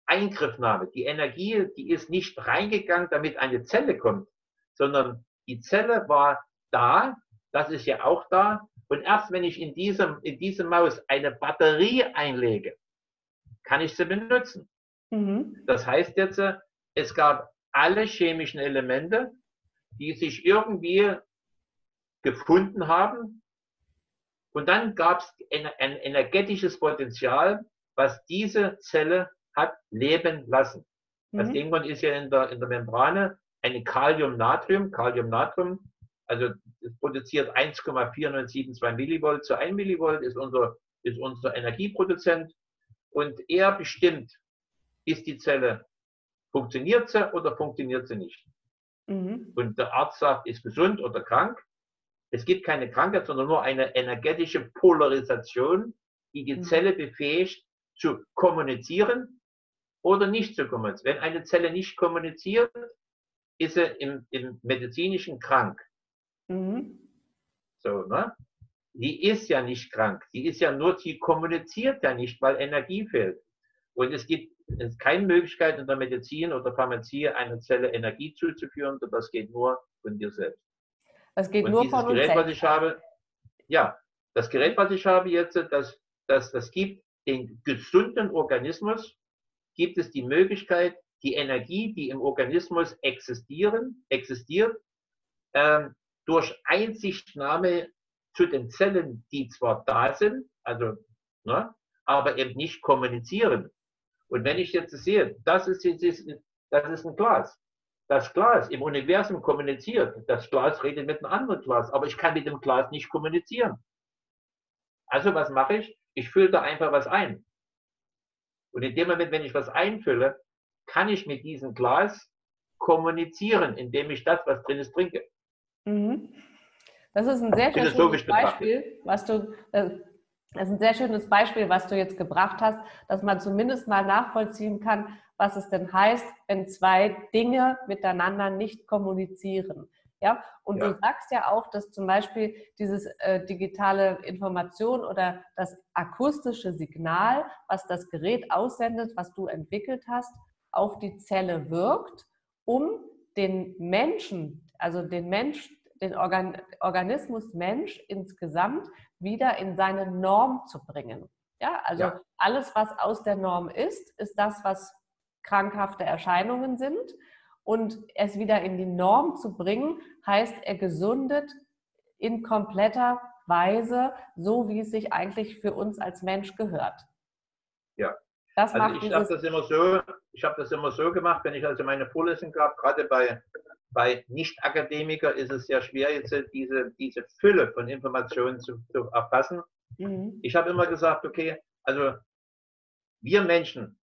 S2: Eingriffnahme. Die Energie, die ist nicht reingegangen, damit eine Zelle kommt, sondern die Zelle war da, das ist ja auch da. Und erst wenn ich in diesem, in diesem Maus eine Batterie einlege, kann ich sie benutzen. Mhm. Das heißt jetzt, es gab alle chemischen Elemente, die sich irgendwie gefunden haben. Und dann gab es ein, ein energetisches Potenzial, was diese Zelle hat leben lassen. Das mhm. Ingon ist ja in der, in der Membrane eine Kalium-Natrium, Kalium-Natrium, also es produziert 1,4972 Millivolt zu 1 Millivolt, ist unser, ist unser Energieproduzent. Und er bestimmt, ist die Zelle, funktioniert sie oder funktioniert sie nicht. Mhm. Und der Arzt sagt, ist gesund oder krank. Es gibt keine Krankheit, sondern nur eine energetische Polarisation, die die mhm. Zelle befähigt, zu kommunizieren oder nicht zu kommunizieren. Wenn eine Zelle nicht kommuniziert, ist sie im, im medizinischen krank. Mhm. So, ne? Die ist ja nicht krank. Die ist ja nur, sie kommuniziert ja nicht, weil Energie fehlt. Und es gibt es keine Möglichkeit in der Medizin oder Pharmazie einer Zelle Energie zuzuführen. Das geht nur von dir selbst.
S1: Das geht und nur von uns Gerät, selbst.
S2: Was ich habe, ja, das Gerät, was ich habe jetzt, das, das, das gibt den gesunden Organismus, gibt es die Möglichkeit, die Energie, die im Organismus existieren, existiert, ähm, durch Einsichtnahme zu den Zellen, die zwar da sind, also, ne, aber eben nicht kommunizieren. Und wenn ich jetzt sehe, das ist, das ist ein Glas. Das Glas im Universum kommuniziert. Das Glas redet mit einem anderen Glas, aber ich kann mit dem Glas nicht kommunizieren. Also was mache ich? Ich fülle da einfach was ein. Und in dem Moment, wenn ich was einfülle, kann ich mit diesem Glas kommunizieren, indem ich das, was drin ist, trinke.
S1: Mhm. Das ist ein sehr schönes Beispiel, was du, äh, das ist ein sehr schönes Beispiel, was du jetzt gebracht hast, dass man zumindest mal nachvollziehen kann, was es denn heißt, wenn zwei Dinge miteinander nicht kommunizieren. Ja, und ja. du sagst ja auch, dass zum Beispiel dieses äh, digitale Information oder das akustische Signal, was das Gerät aussendet, was du entwickelt hast, auf die Zelle wirkt, um den Menschen, also den Mensch, den Organ Organismus Mensch insgesamt wieder in seine Norm zu bringen. Ja, also ja. alles, was aus der Norm ist, ist das, was krankhafte Erscheinungen sind. Und es wieder in die Norm zu bringen, heißt, er gesundet in kompletter Weise, so wie es sich eigentlich für uns als Mensch gehört.
S2: Ja. Das also ich habe das immer so, ich habe das immer so gemacht, wenn ich also meine Vorlesung gab, gerade bei bei Nicht-Akademiker ist es sehr schwer, jetzt diese, diese Fülle von Informationen zu, zu erfassen. Mhm. Ich habe immer gesagt, okay, also wir Menschen,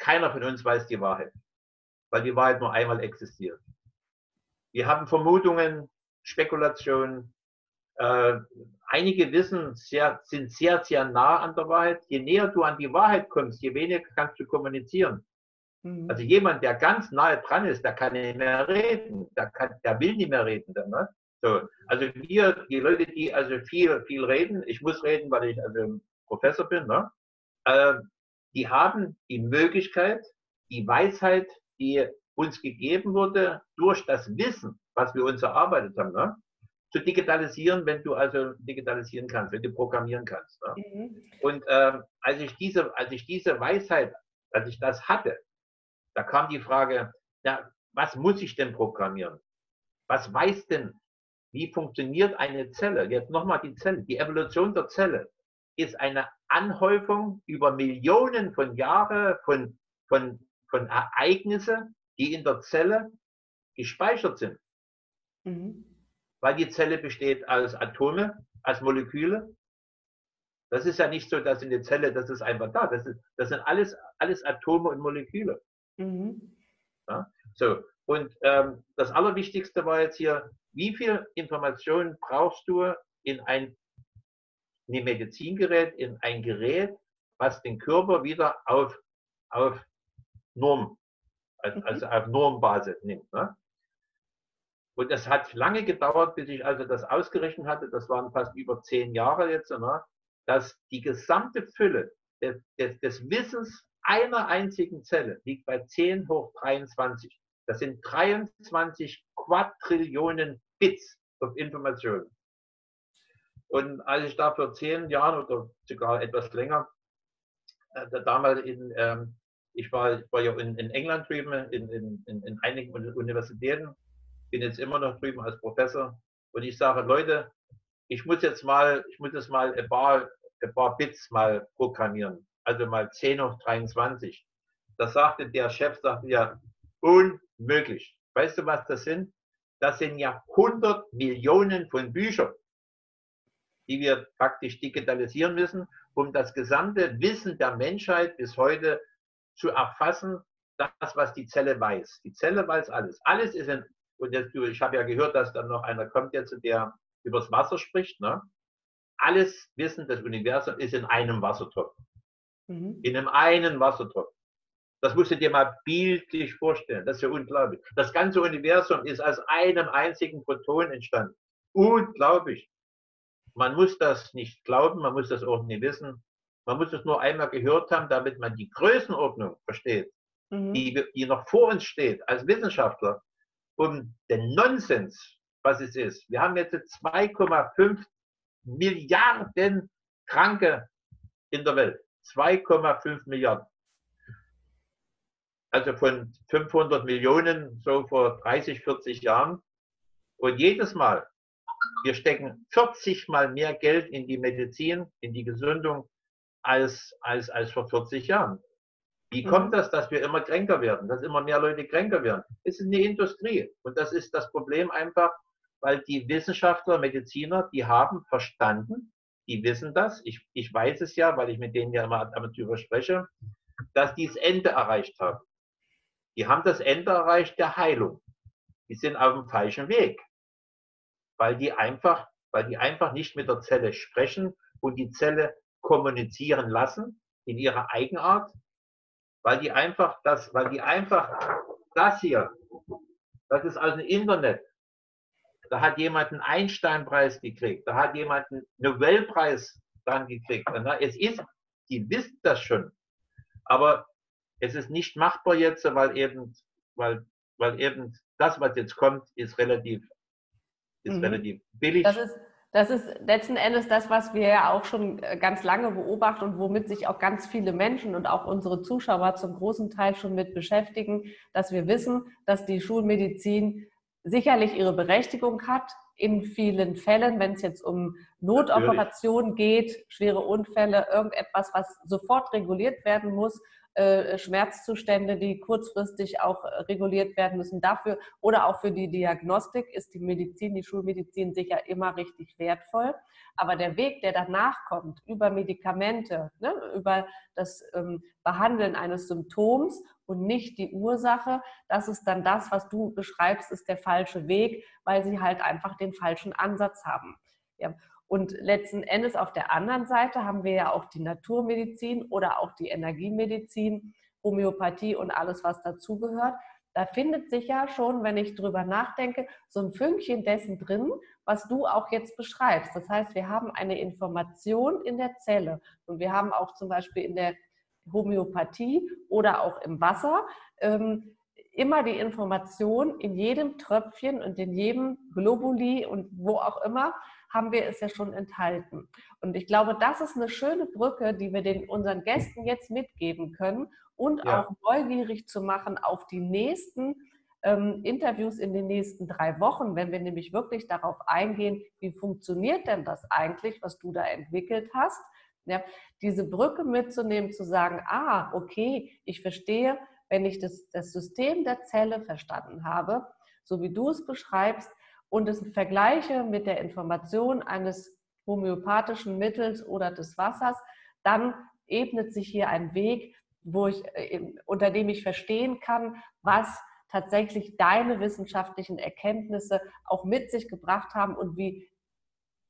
S2: keiner von uns weiß die Wahrheit, weil die Wahrheit nur einmal existiert. Wir haben Vermutungen, Spekulationen. Äh, einige wissen sehr, sind sehr, sehr nah an der Wahrheit. Je näher du an die Wahrheit kommst, je weniger kannst du kommunizieren. Mhm. Also jemand, der ganz nahe dran ist, der kann nicht mehr reden, der, kann, der will nicht mehr reden. Dann, ne? so, also wir, die Leute, die also viel, viel reden, ich muss reden, weil ich also Professor bin, ne? Äh, die haben die Möglichkeit, die Weisheit, die uns gegeben wurde, durch das Wissen, was wir uns erarbeitet haben, ne? zu digitalisieren, wenn du also digitalisieren kannst, wenn du programmieren kannst. Ne? Mhm. Und äh, als ich diese, als ich diese Weisheit, als ich das hatte, da kam die Frage, ja, was muss ich denn programmieren? Was weiß denn, wie funktioniert eine Zelle? Jetzt nochmal die Zelle. Die Evolution der Zelle ist eine Anhäufung über Millionen von Jahren von, von, von Ereignissen, die in der Zelle gespeichert sind. Mhm. Weil die Zelle besteht aus Atome, aus Moleküle. Das ist ja nicht so, dass in der Zelle, das ist einfach da. Das, ist, das sind alles, alles Atome und Moleküle. Mhm. Ja, so, und ähm, das Allerwichtigste war jetzt hier, wie viel Informationen brauchst du in ein, in ein Medizingerät, in ein Gerät, was den Körper wieder auf, auf Norm, also, mhm. auf Normbasis nimmt. Ne? Und es hat lange gedauert, bis ich also das ausgerechnet hatte, das waren fast über zehn Jahre jetzt, ne? dass die gesamte Fülle des, des, des Wissens einer einzigen Zelle liegt bei 10 hoch 23. Das sind 23 Quadrillionen Bits of Information. Und als ich da vor zehn Jahren oder sogar etwas länger, äh, damals in, ähm, ich, war, ich war ja in, in England drüben, in, in, in einigen Universitäten, bin jetzt immer noch drüben als Professor und ich sage, Leute, ich muss jetzt mal, ich muss jetzt mal ein paar, ein paar Bits mal programmieren. also mal 10 hoch 23. Da sagte der Chef, sagte ja, unmöglich. Weißt du, was das sind? Das sind ja 100 Millionen von Büchern, die wir praktisch digitalisieren müssen, um das gesamte Wissen der Menschheit bis heute zu erfassen, das, was die Zelle weiß. Die Zelle weiß alles. Alles ist in, und jetzt, ich habe ja gehört, dass dann noch einer kommt jetzt, der übers Wasser spricht. Ne? Alles Wissen des Universums ist in einem Wassertopf. Mhm. In einem einen Wassertopf. Das musst du dir mal bildlich vorstellen. Das ist ja unglaublich. Das ganze Universum ist aus einem einzigen Proton entstanden. Unglaublich. Man muss das nicht glauben, man muss das auch nicht wissen. Man muss es nur einmal gehört haben, damit man die Größenordnung versteht, mhm. die, die noch vor uns steht als Wissenschaftler, um den Nonsens, was es ist. Wir haben jetzt 2,5 Milliarden Kranke in der Welt. 2,5 Milliarden also von 500 Millionen so vor 30, 40 Jahren. Und jedes Mal, wir stecken 40 mal mehr Geld in die Medizin, in die Gesundung als, als, als vor 40 Jahren. Wie kommt mhm. das, dass wir immer kränker werden, dass immer mehr Leute kränker werden? Es ist eine Industrie. Und das ist das Problem einfach, weil die Wissenschaftler, Mediziner, die haben verstanden, die wissen das. Ich, ich weiß es ja, weil ich mit denen ja immer darüber spreche, dass die das Ende erreicht haben. Die haben das Ende erreicht der Heilung. Die sind auf dem falschen Weg, weil die einfach, weil die einfach nicht mit der Zelle sprechen und die Zelle kommunizieren lassen in ihrer Eigenart, weil die einfach das, weil die einfach das hier, das ist aus dem Internet. Da hat jemand einen Einstein-Preis gekriegt, da hat jemand einen Nobelpreis dann gekriegt. Es ist, die wissen das schon. Aber es ist nicht machbar jetzt, weil eben, weil, weil eben das, was jetzt kommt, ist relativ, ist mhm. relativ billig.
S1: Das ist, das ist letzten Endes das, was wir ja auch schon äh, ganz lange beobachten und womit sich auch ganz viele Menschen und auch unsere Zuschauer zum großen Teil schon mit beschäftigen, dass wir wissen, dass die Schulmedizin sicherlich ihre Berechtigung hat in vielen Fällen, wenn es jetzt um Notoperationen geht, schwere Unfälle, irgendetwas, was sofort reguliert werden muss äh, Schmerzzustände, die kurzfristig auch äh, reguliert werden müssen. Dafür oder auch für die Diagnostik ist die Medizin, die Schulmedizin sicher immer richtig wertvoll. Aber der Weg, der danach kommt, über Medikamente, ne, über das ähm, Behandeln eines Symptoms und nicht die Ursache, das ist dann das, was du beschreibst, ist der falsche Weg, weil sie halt einfach den falschen Ansatz haben. Ja. Und letzten Endes auf der anderen Seite haben wir ja auch die Naturmedizin oder auch die Energiemedizin, Homöopathie und alles, was dazugehört. Da findet sich ja schon, wenn ich drüber nachdenke, so ein Fünkchen dessen drin, was du auch jetzt beschreibst. Das heißt, wir haben eine Information in der Zelle und wir haben auch zum Beispiel in der Homöopathie oder auch im Wasser ähm, immer die Information in jedem Tröpfchen und in jedem Globuli und wo auch immer, haben wir es ja schon enthalten. Und ich glaube, das ist eine schöne Brücke, die wir den, unseren Gästen jetzt mitgeben können und ja. auch neugierig zu machen auf die nächsten ähm, Interviews in den nächsten drei Wochen, wenn wir nämlich wirklich darauf eingehen, wie funktioniert denn das eigentlich, was du da entwickelt hast. Ja, diese Brücke mitzunehmen, zu sagen, ah, okay, ich verstehe, wenn ich das, das System der Zelle verstanden habe, so wie du es beschreibst, und es vergleiche mit der Information eines homöopathischen Mittels oder des Wassers, dann ebnet sich hier ein Weg, wo ich, äh, unter dem ich verstehen kann, was tatsächlich deine wissenschaftlichen Erkenntnisse auch mit sich gebracht haben und wie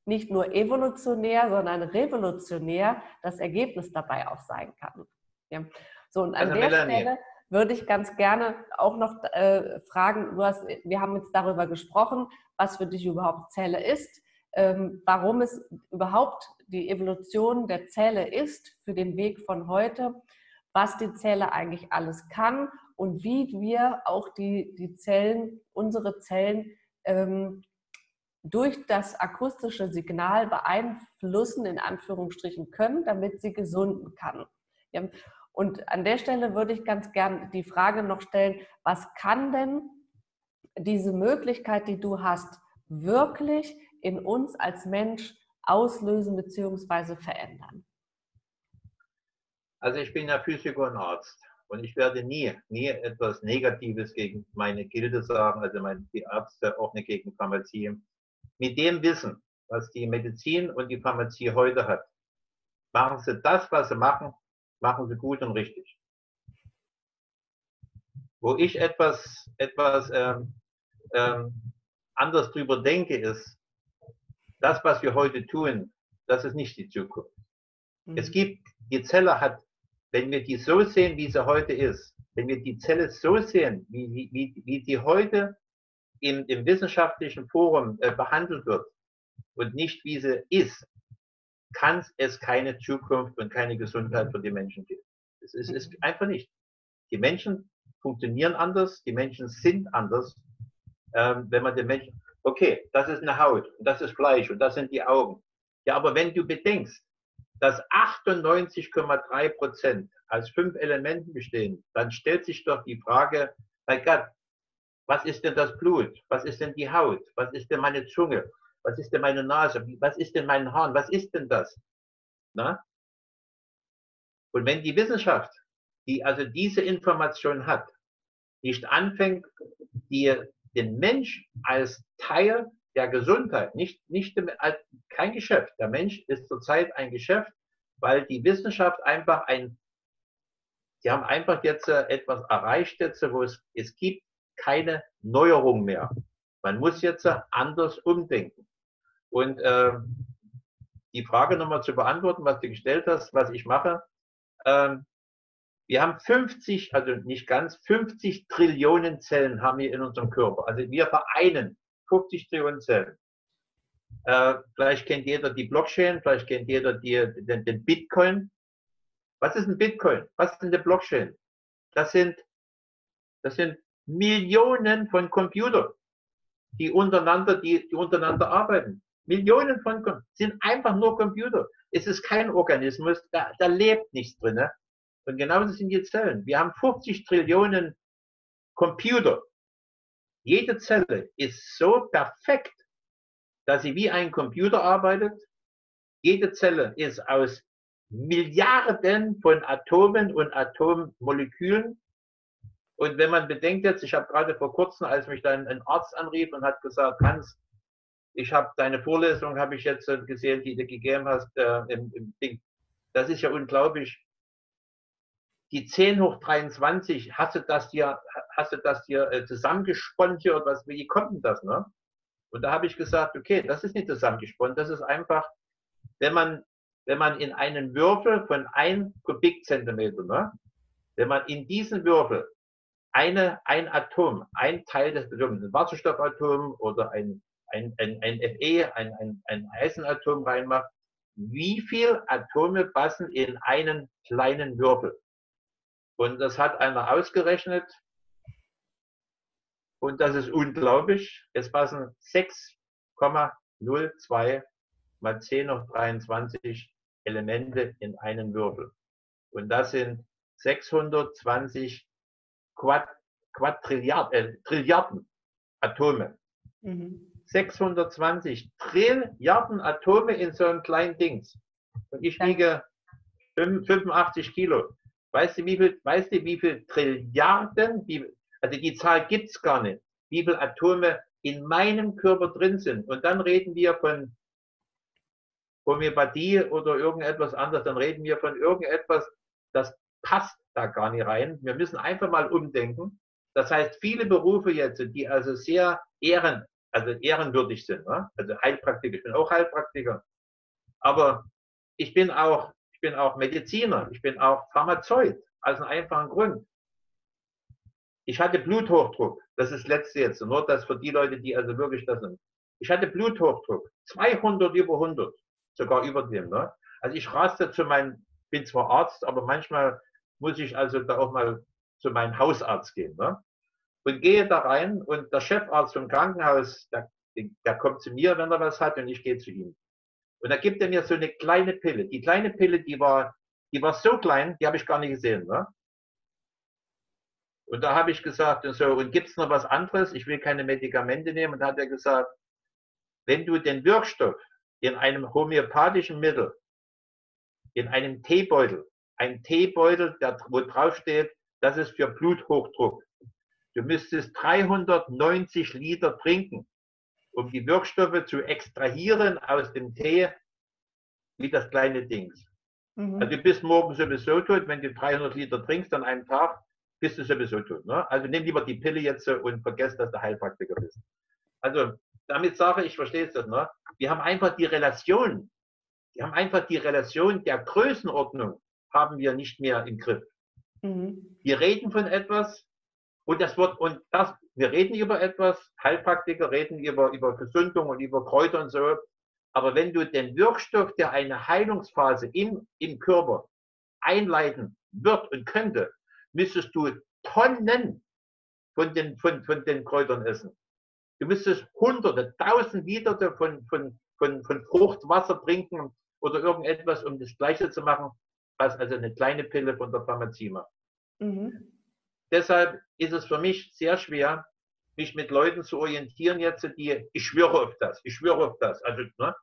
S1: nicht nur evolutionär, sondern revolutionär das Ergebnis dabei auch sein kann. Ja. So, und an also der Melanie. Stelle würde ich ganz gerne auch noch äh, fragen, du hast, wir haben jetzt darüber gesprochen, was für dich überhaupt Zelle ist, ähm, warum es überhaupt die Evolution der Zelle ist für den Weg von heute, was die Zelle eigentlich alles kann und wie wir auch die, die Zellen, unsere Zellen ähm, durch das akustische Signal beeinflussen, in Anführungsstrichen können, damit sie gesunden kann. Ja. Und an der Stelle würde ich ganz gern die Frage noch stellen, was kann denn diese Möglichkeit, die du hast, wirklich in uns als Mensch auslösen bzw. verändern?
S2: Also ich bin ja Physiker und Arzt und ich werde nie, nie etwas Negatives gegen meine Gilde sagen, also meine, die Ärzte auch nicht gegen Pharmazie. Mit dem Wissen, was die Medizin und die Pharmazie heute hat, machen sie das, was sie machen, machen sie gut und richtig. Wo ich etwas, etwas ähm, ähm, anders drüber denke, ist, das, was wir heute tun, das ist nicht die Zukunft. Mhm. Es gibt, die Zelle hat, wenn wir die so sehen, wie sie heute ist, wenn wir die Zelle so sehen, wie, wie, wie die heute im, im wissenschaftlichen Forum äh, behandelt wird und nicht wie sie ist, kann es keine Zukunft und keine Gesundheit für die Menschen geben. Es ist, ist einfach nicht. Die Menschen funktionieren anders, die Menschen sind anders. Ähm, wenn man den Menschen, okay, das ist eine Haut und das ist Fleisch und das sind die Augen. Ja, aber wenn du bedenkst, dass 98,3 Prozent aus fünf Elementen bestehen, dann stellt sich doch die Frage, mein Gott, was ist denn das Blut? Was ist denn die Haut? Was ist denn meine Zunge? Was ist denn meine Nase? Was ist denn mein Haar? Was ist denn das? Na? Und wenn die Wissenschaft, die also diese Information hat, nicht anfängt, die, den Mensch als Teil der Gesundheit, nicht, nicht kein Geschäft. Der Mensch ist zurzeit ein Geschäft, weil die Wissenschaft einfach ein, sie haben einfach jetzt äh, etwas erreicht jetzt, wo es, es gibt keine Neuerung mehr. Man muss jetzt äh, anders umdenken. Und äh, die Frage nochmal zu beantworten, was du gestellt hast, was ich mache. Ähm, wir haben 50, also nicht ganz, 50 Trillionen Zellen haben wir in unserem Körper. Also wir vereinen 50 Trillionen Zellen. Äh, vielleicht kennt jeder die Blockchain, vielleicht kennt jeder die, den, den, Bitcoin. Was ist ein Bitcoin? Was ist eine Blockchain? Das sind, das sind Millionen von Computern, die untereinander, die, die untereinander arbeiten. Millionen von sind einfach nur Computer. Es ist kein Organismus, da, da lebt nichts drin. Ne? Und genauso sind die Zellen. Wir haben 50 Trillionen Computer. Jede Zelle ist so perfekt, dass sie wie ein Computer arbeitet. Jede Zelle ist aus Milliarden von Atomen und Atommolekülen. Und wenn man bedenkt jetzt, ich habe gerade vor kurzem, als mich dann ein Arzt anrief und hat gesagt, Hans, ich habe deine Vorlesung, habe ich jetzt gesehen, die du gegeben hast äh, im, im Ding. Das ist ja unglaublich die 10 hoch 23, hast du das dir, hast du das dir äh, zusammengesponnen hier oder was, wie kommt denn das, ne? Und da habe ich gesagt, okay, das ist nicht zusammengesponnen, das ist einfach, wenn man, wenn man in einen Würfel von 1 Kubikzentimeter, ne? Wenn man in diesen Würfel eine, ein Atom, ein Teil des Atoms, ein Wasserstoffatom oder ein, ein, ein, ein Fe, ein, ein, ein Eisenatom reinmacht, wie viel Atome passen in einen kleinen Würfel? Und das hat einer ausgerechnet. Und das ist unglaublich. Es passen 6,02 mal 10 hoch 23 Elemente in einen Würfel. Und das sind 620 Quad, Quadrilliard, äh, Trilliarden Atome. Mhm. 620 Trilliarden Atome in so einem kleinen Dings. Und ich wiege 85 Kilo. Weißt du, wie viel, weißt du, wie viel Trilliarden, wie, also die Zahl gibt's gar nicht, wie viele Atome in meinem Körper drin sind. Und dann reden wir von Homöopathie oder irgendetwas anderes, dann reden wir von irgendetwas, das passt da gar nicht rein. Wir müssen einfach mal umdenken. Das heißt, viele Berufe jetzt, die also sehr ehren, also ehrenwürdig sind, ne? also Heilpraktiker, ich bin auch Heilpraktiker, aber ich bin auch ich bin auch Mediziner, ich bin auch Pharmazeut, aus einem einfachen Grund. Ich hatte Bluthochdruck, das ist letzte jetzt, nur das für die Leute, die also wirklich das sind. Ich hatte Bluthochdruck, 200 über 100, sogar über dem. Ne? Also ich raste zu meinem, bin zwar Arzt, aber manchmal muss ich also da auch mal zu meinem Hausarzt gehen. Ne? Und gehe da rein und der Chefarzt vom Krankenhaus, der, der kommt zu mir, wenn er was hat und ich gehe zu ihm. Und da gibt er mir so eine kleine Pille. Die kleine Pille, die war, die war so klein, die habe ich gar nicht gesehen. Ne? Und da habe ich gesagt, und so, und gibt es noch was anderes? Ich will keine Medikamente nehmen. Und da hat er gesagt, wenn du den Wirkstoff in einem homöopathischen Mittel, in einem Teebeutel ein Teebeutel, der, wo drauf steht, das ist für Bluthochdruck. Du müsstest 390 Liter trinken, um die Wirkstoffe zu extrahieren aus dem Tee, wie das kleine Dings. Mhm. Also du bist morgen sowieso tot, wenn du 300 Liter trinkst an einem Tag, bist du sowieso tot. Ne? Also nimm lieber die Pille jetzt und vergesst, dass du Heilpraktiker bist. Also damit sage ich, verstehst du das, ne? Wir haben einfach die Relation, wir haben einfach die Relation der Größenordnung haben wir nicht mehr im Griff. Mhm. Wir reden von etwas und das wird, und das, wir reden über etwas, Heilpraktiker reden über, über Gesundung und über Kräuter und so. Aber wenn du den Wirkstoff, der eine Heilungsphase im, im Körper einleiten wird und könnte, müsstest du Tonnen von den, von, von den Kräutern essen. Du müsstest hunderte, tausend Liter von, von, von, von Fruchtwasser trinken oder irgendetwas, um das Gleiche zu machen, was also eine kleine Pille von der Pharmazie macht. Mhm. Deshalb ist es für mich sehr schwer, mich mit Leuten zu orientieren jetzt, die, ich schwöre auf das, ich schwöre auf das. Also, ne,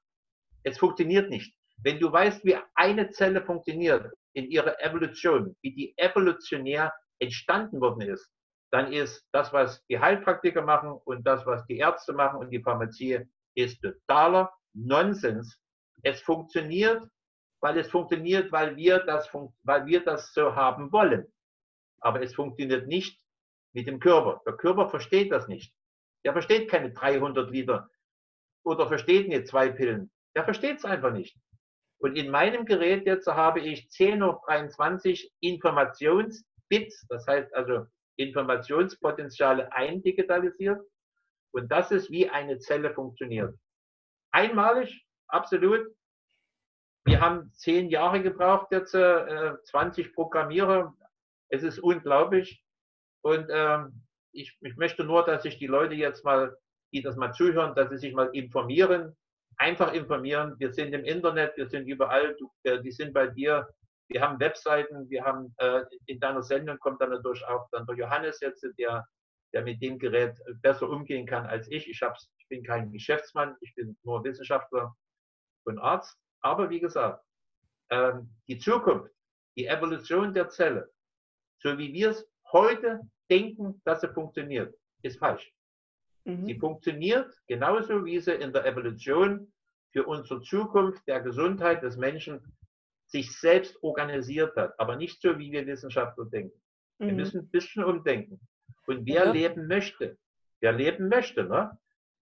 S2: es funktioniert nicht. Wenn du weißt, wie eine Zelle funktioniert in ihrer Evolution, wie die evolutionär entstanden worden ist, dann ist das, was die Heilpraktiker machen und das, was die Ärzte machen und die Pharmazie, ist totaler Nonsens. Es funktioniert, weil es funktioniert, weil wir das, weil wir das so haben wollen. Aber es funktioniert nicht mit dem Körper. Der Körper versteht das nicht. Der versteht keine 300 Liter oder versteht nicht zwei Pillen. Der versteht es einfach nicht. Und in meinem Gerät jetzt habe ich 10 auf 23 Informationsbits, das heißt also Informationspotenziale eindigitalisiert. Und das ist, wie eine Zelle funktioniert. Einmalig, absolut. Wir haben zehn Jahre gebraucht, jetzt äh, 20 Programmierer. Es ist unglaublich. Und ähm, ich, ich möchte nur, dass sich die Leute jetzt mal, die das mal zuhören, dass sie sich mal informieren, einfach informieren. Wir sind im Internet, wir sind überall, du, äh, die sind bei dir. Wir haben Webseiten, wir haben äh, in deiner Sendung kommt dann natürlich auch dann der Johannes jetzt, der, der mit dem Gerät besser umgehen kann als ich. Ich, hab's, ich bin kein Geschäftsmann, ich bin nur Wissenschaftler und Arzt. Aber wie gesagt, ähm, die Zukunft, die Evolution der Zelle, so wie wir es heute denken, dass sie funktioniert, ist falsch. Mhm. Sie funktioniert genauso, wie sie in der Evolution für unsere Zukunft der Gesundheit des Menschen sich selbst organisiert hat, aber nicht so, wie wir Wissenschaftler denken. Mhm. Wir müssen ein bisschen umdenken. Und wer ja. leben möchte, wer leben möchte, ne,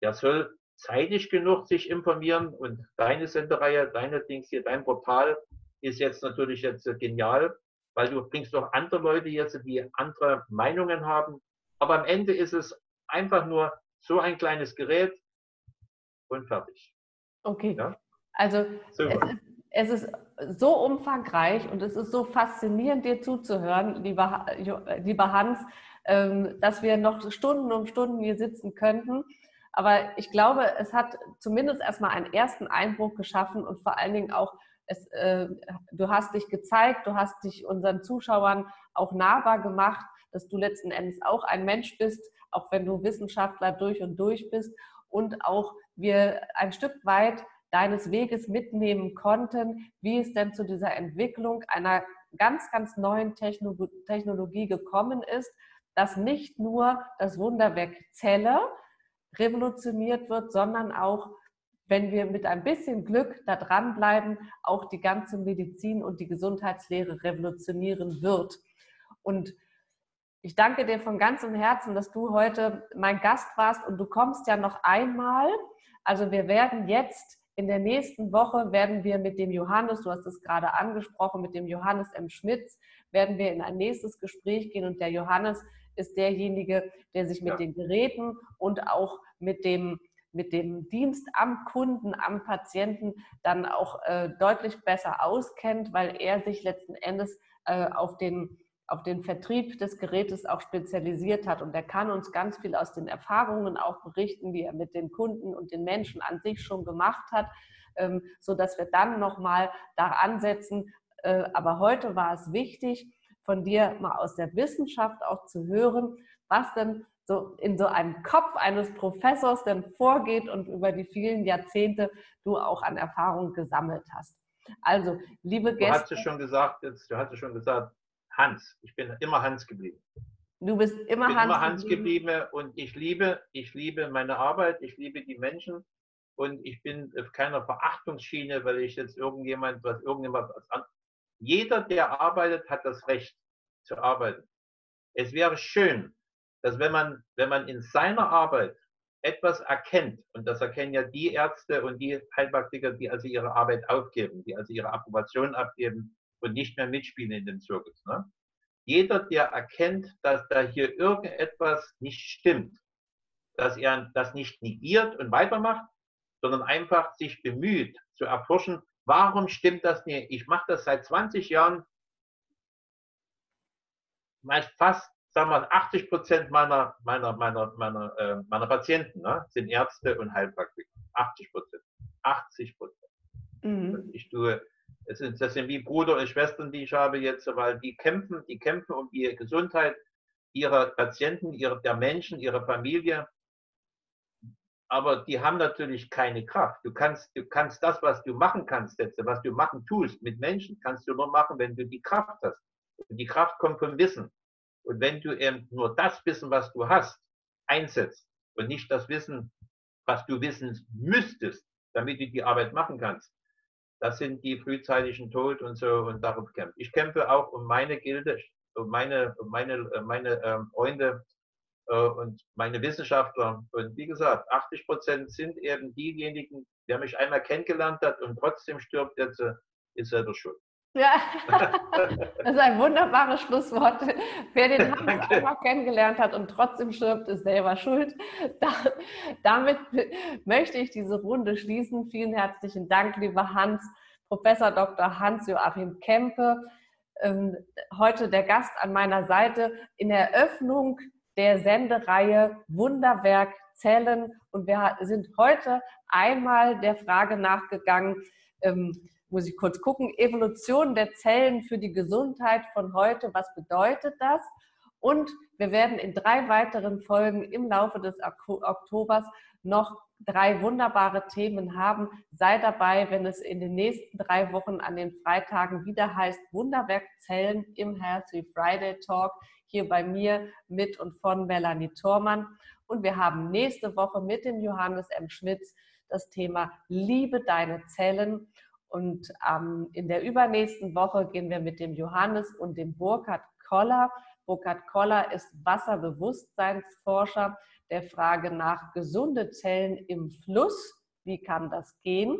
S2: der soll zeitig genug sich informieren und deine Sendereihe, deine Dings hier, dein Portal ist jetzt natürlich jetzt genial, weil du bringst doch andere Leute jetzt, die andere Meinungen haben. Aber am Ende ist es einfach nur so ein kleines Gerät und fertig.
S1: Okay. Ja? Also es ist, so umfangreich und es ist so faszinierend, dir zuzuhören, lieber, lieber Hans, ähm, dass wir noch Stunden um Stunden hier sitzen könnten. Aber ich glaube, es hat zumindest erstmal einen ersten Eindruck geschaffen und vor allen Dingen auch, es, äh, du hast dich gezeigt, du hast dich unseren Zuschauern auch nahbar gemacht, dass du letzten Endes auch ein Mensch bist, auch wenn du Wissenschaftler durch und durch bist und auch wir ein Stück weit deines Weges mitnehmen konnten, wie es denn zu dieser Entwicklung einer ganz, ganz neuen Technologie gekommen ist, dass nicht nur das Wunderwerk Zelle revolutioniert wird, sondern auch, wenn wir mit ein bisschen Glück da dranbleiben, auch die ganze Medizin und die Gesundheitslehre revolutionieren wird. Und ich danke dir von ganzem Herzen, dass du heute mein Gast warst und du kommst ja noch einmal. Also wir werden jetzt in der nächsten Woche werden wir mit dem Johannes, du hast es gerade angesprochen, mit dem Johannes M. Schmitz, werden wir in ein nächstes Gespräch gehen und der Johannes ist derjenige, der sich mit ja. den Geräten und auch mit dem, mit dem Dienst am Kunden, am Patienten dann auch äh, deutlich besser auskennt, weil er sich letzten Endes äh, auf den auf den Vertrieb des Gerätes auch spezialisiert hat. Und er kann uns ganz viel aus den Erfahrungen auch berichten, die er mit den Kunden und den Menschen an sich schon gemacht hat, ähm, so dass wir dann nochmal da ansetzen. Äh, aber heute war es wichtig, von dir mal aus der Wissenschaft auch zu hören, was denn so in so einem Kopf eines Professors denn vorgeht und über die vielen Jahrzehnte du auch an Erfahrung gesammelt hast. Also, liebe Gäste.
S2: Du hast es schon gesagt, jetzt, du hast es schon gesagt, Hans. Ich bin immer Hans geblieben.
S1: Du bist immer,
S2: ich bin
S1: Hans,
S2: immer Hans geblieben und ich liebe, ich liebe meine Arbeit, ich liebe die Menschen und ich bin auf keiner Verachtungsschiene, weil ich jetzt irgendjemand, was irgendjemand was an. Jeder, der arbeitet, hat das Recht zu arbeiten. Es wäre schön, dass wenn man, wenn man in seiner Arbeit etwas erkennt, und das erkennen ja die Ärzte und die Heilpraktiker, die also ihre Arbeit aufgeben, die also ihre Approbation abgeben und nicht mehr mitspielen in dem Zirkus. Ne? Jeder, der erkennt, dass da hier irgendetwas nicht stimmt, dass er das nicht negiert und weitermacht, sondern einfach sich bemüht zu erforschen, warum stimmt das nicht? Ich mache das seit 20 Jahren, fast sagen wir, 80 Prozent meiner, meiner, meiner, meiner, äh, meiner Patienten ne, sind Ärzte und Heilpraktiker. 80 Prozent. 80 Prozent. Mhm. Ich tue, das sind, das sind wie Bruder und Schwestern, die ich habe jetzt, weil die kämpfen, die kämpfen um die Gesundheit ihrer Patienten, ihrer, der Menschen, ihrer Familie. Aber die haben natürlich keine Kraft. Du kannst, du kannst das, was du machen kannst, jetzt, was du machen tust mit Menschen, kannst du nur machen, wenn du die Kraft hast. Und die Kraft kommt vom Wissen. Und wenn du eben nur das Wissen, was du hast, einsetzt und nicht das Wissen, was du wissen müsstest, damit du die Arbeit machen kannst, das sind die frühzeitigen Tod und so und darum kämpfe ich. kämpfe auch um meine Gilde, um meine, um meine, äh, meine ähm, Freunde äh, und meine Wissenschaftler. Und wie gesagt, 80 Prozent sind eben diejenigen, der mich einmal kennengelernt hat und trotzdem stirbt jetzt, äh, ist selber schuld.
S1: Ja, [laughs] das ist ein wunderbares Schlusswort. Wer den [laughs] Hans einmal kennengelernt hat und trotzdem stirbt, ist selber schuld. [laughs] Da, damit möchte ich diese Runde schließen. Vielen herzlichen Dank, lieber Hans, Professor Dr. Hans-Joachim Kempe. Ähm, heute der Gast an meiner Seite in der Eröffnung der Sendereihe Wunderwerk Zellen. Und wir sind heute einmal der Frage nachgegangen, ähm, muss ich kurz gucken, Evolution der Zellen für die Gesundheit von heute, was bedeutet das? Und wir werden in drei weiteren Folgen im Laufe des Oktobers noch drei wunderbare Themen haben. Sei dabei, wenn es in den nächsten drei Wochen an den Freitagen wieder heißt Wunderwerkzellen im Healthy Friday Talk hier bei mir mit und von Melanie Thormann. Und wir haben nächste Woche mit dem Johannes M. Schmitz das Thema Liebe deine Zellen. Und ähm, in der übernächsten Woche gehen wir mit dem Johannes und dem Burkhard Koller. Burkhard Koller ist Wasserbewusstseinsforscher der Frage nach gesunde Zellen im Fluss. Wie kann das gehen?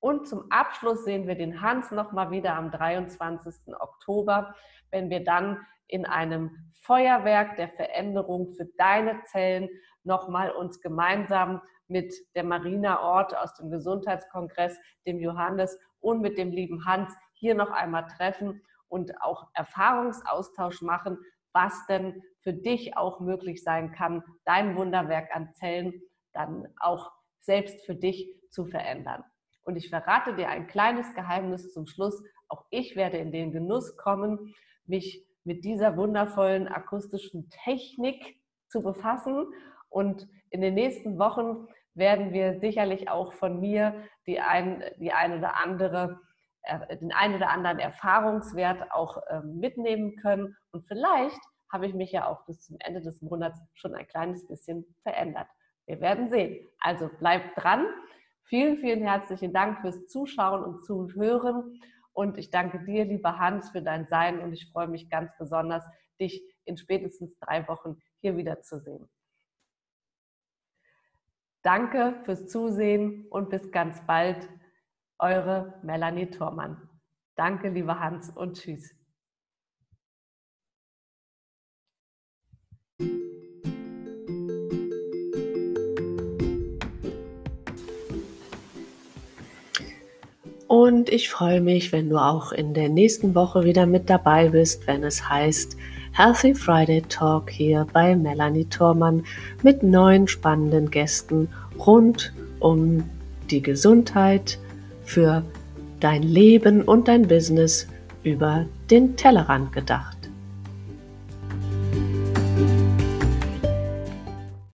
S1: Und zum Abschluss sehen wir den Hans nochmal wieder am 23. Oktober, wenn wir dann in einem Feuerwerk der Veränderung für deine Zellen nochmal uns gemeinsam mit der Marina Ort aus dem Gesundheitskongress, dem Johannes und mit dem lieben Hans hier noch einmal treffen und auch Erfahrungsaustausch machen, was denn für dich auch möglich sein kann, dein Wunderwerk an Zellen dann auch selbst für dich zu verändern. Und ich verrate dir ein kleines Geheimnis zum Schluss. Auch ich werde in den Genuss kommen, mich mit dieser wundervollen akustischen Technik zu befassen. Und in den nächsten Wochen werden wir sicherlich auch von mir die ein, die ein oder andere, äh, den einen oder anderen Erfahrungswert auch ähm, mitnehmen können. Und vielleicht habe ich mich ja auch bis zum Ende des Monats schon ein kleines bisschen verändert. Wir werden sehen. Also bleibt dran. Vielen, vielen herzlichen Dank fürs Zuschauen und Zuhören. Und ich danke dir, lieber Hans, für dein Sein. Und ich freue mich ganz besonders, dich in spätestens drei Wochen hier wiederzusehen. Danke fürs Zusehen und bis ganz bald. Eure Melanie Thormann. Danke, lieber Hans, und tschüss. Und ich freue mich, wenn du auch in der nächsten Woche wieder mit dabei bist, wenn es heißt, Healthy Friday Talk hier bei Melanie Thormann mit neun spannenden Gästen rund um die Gesundheit für dein Leben und dein Business über den Tellerrand gedacht.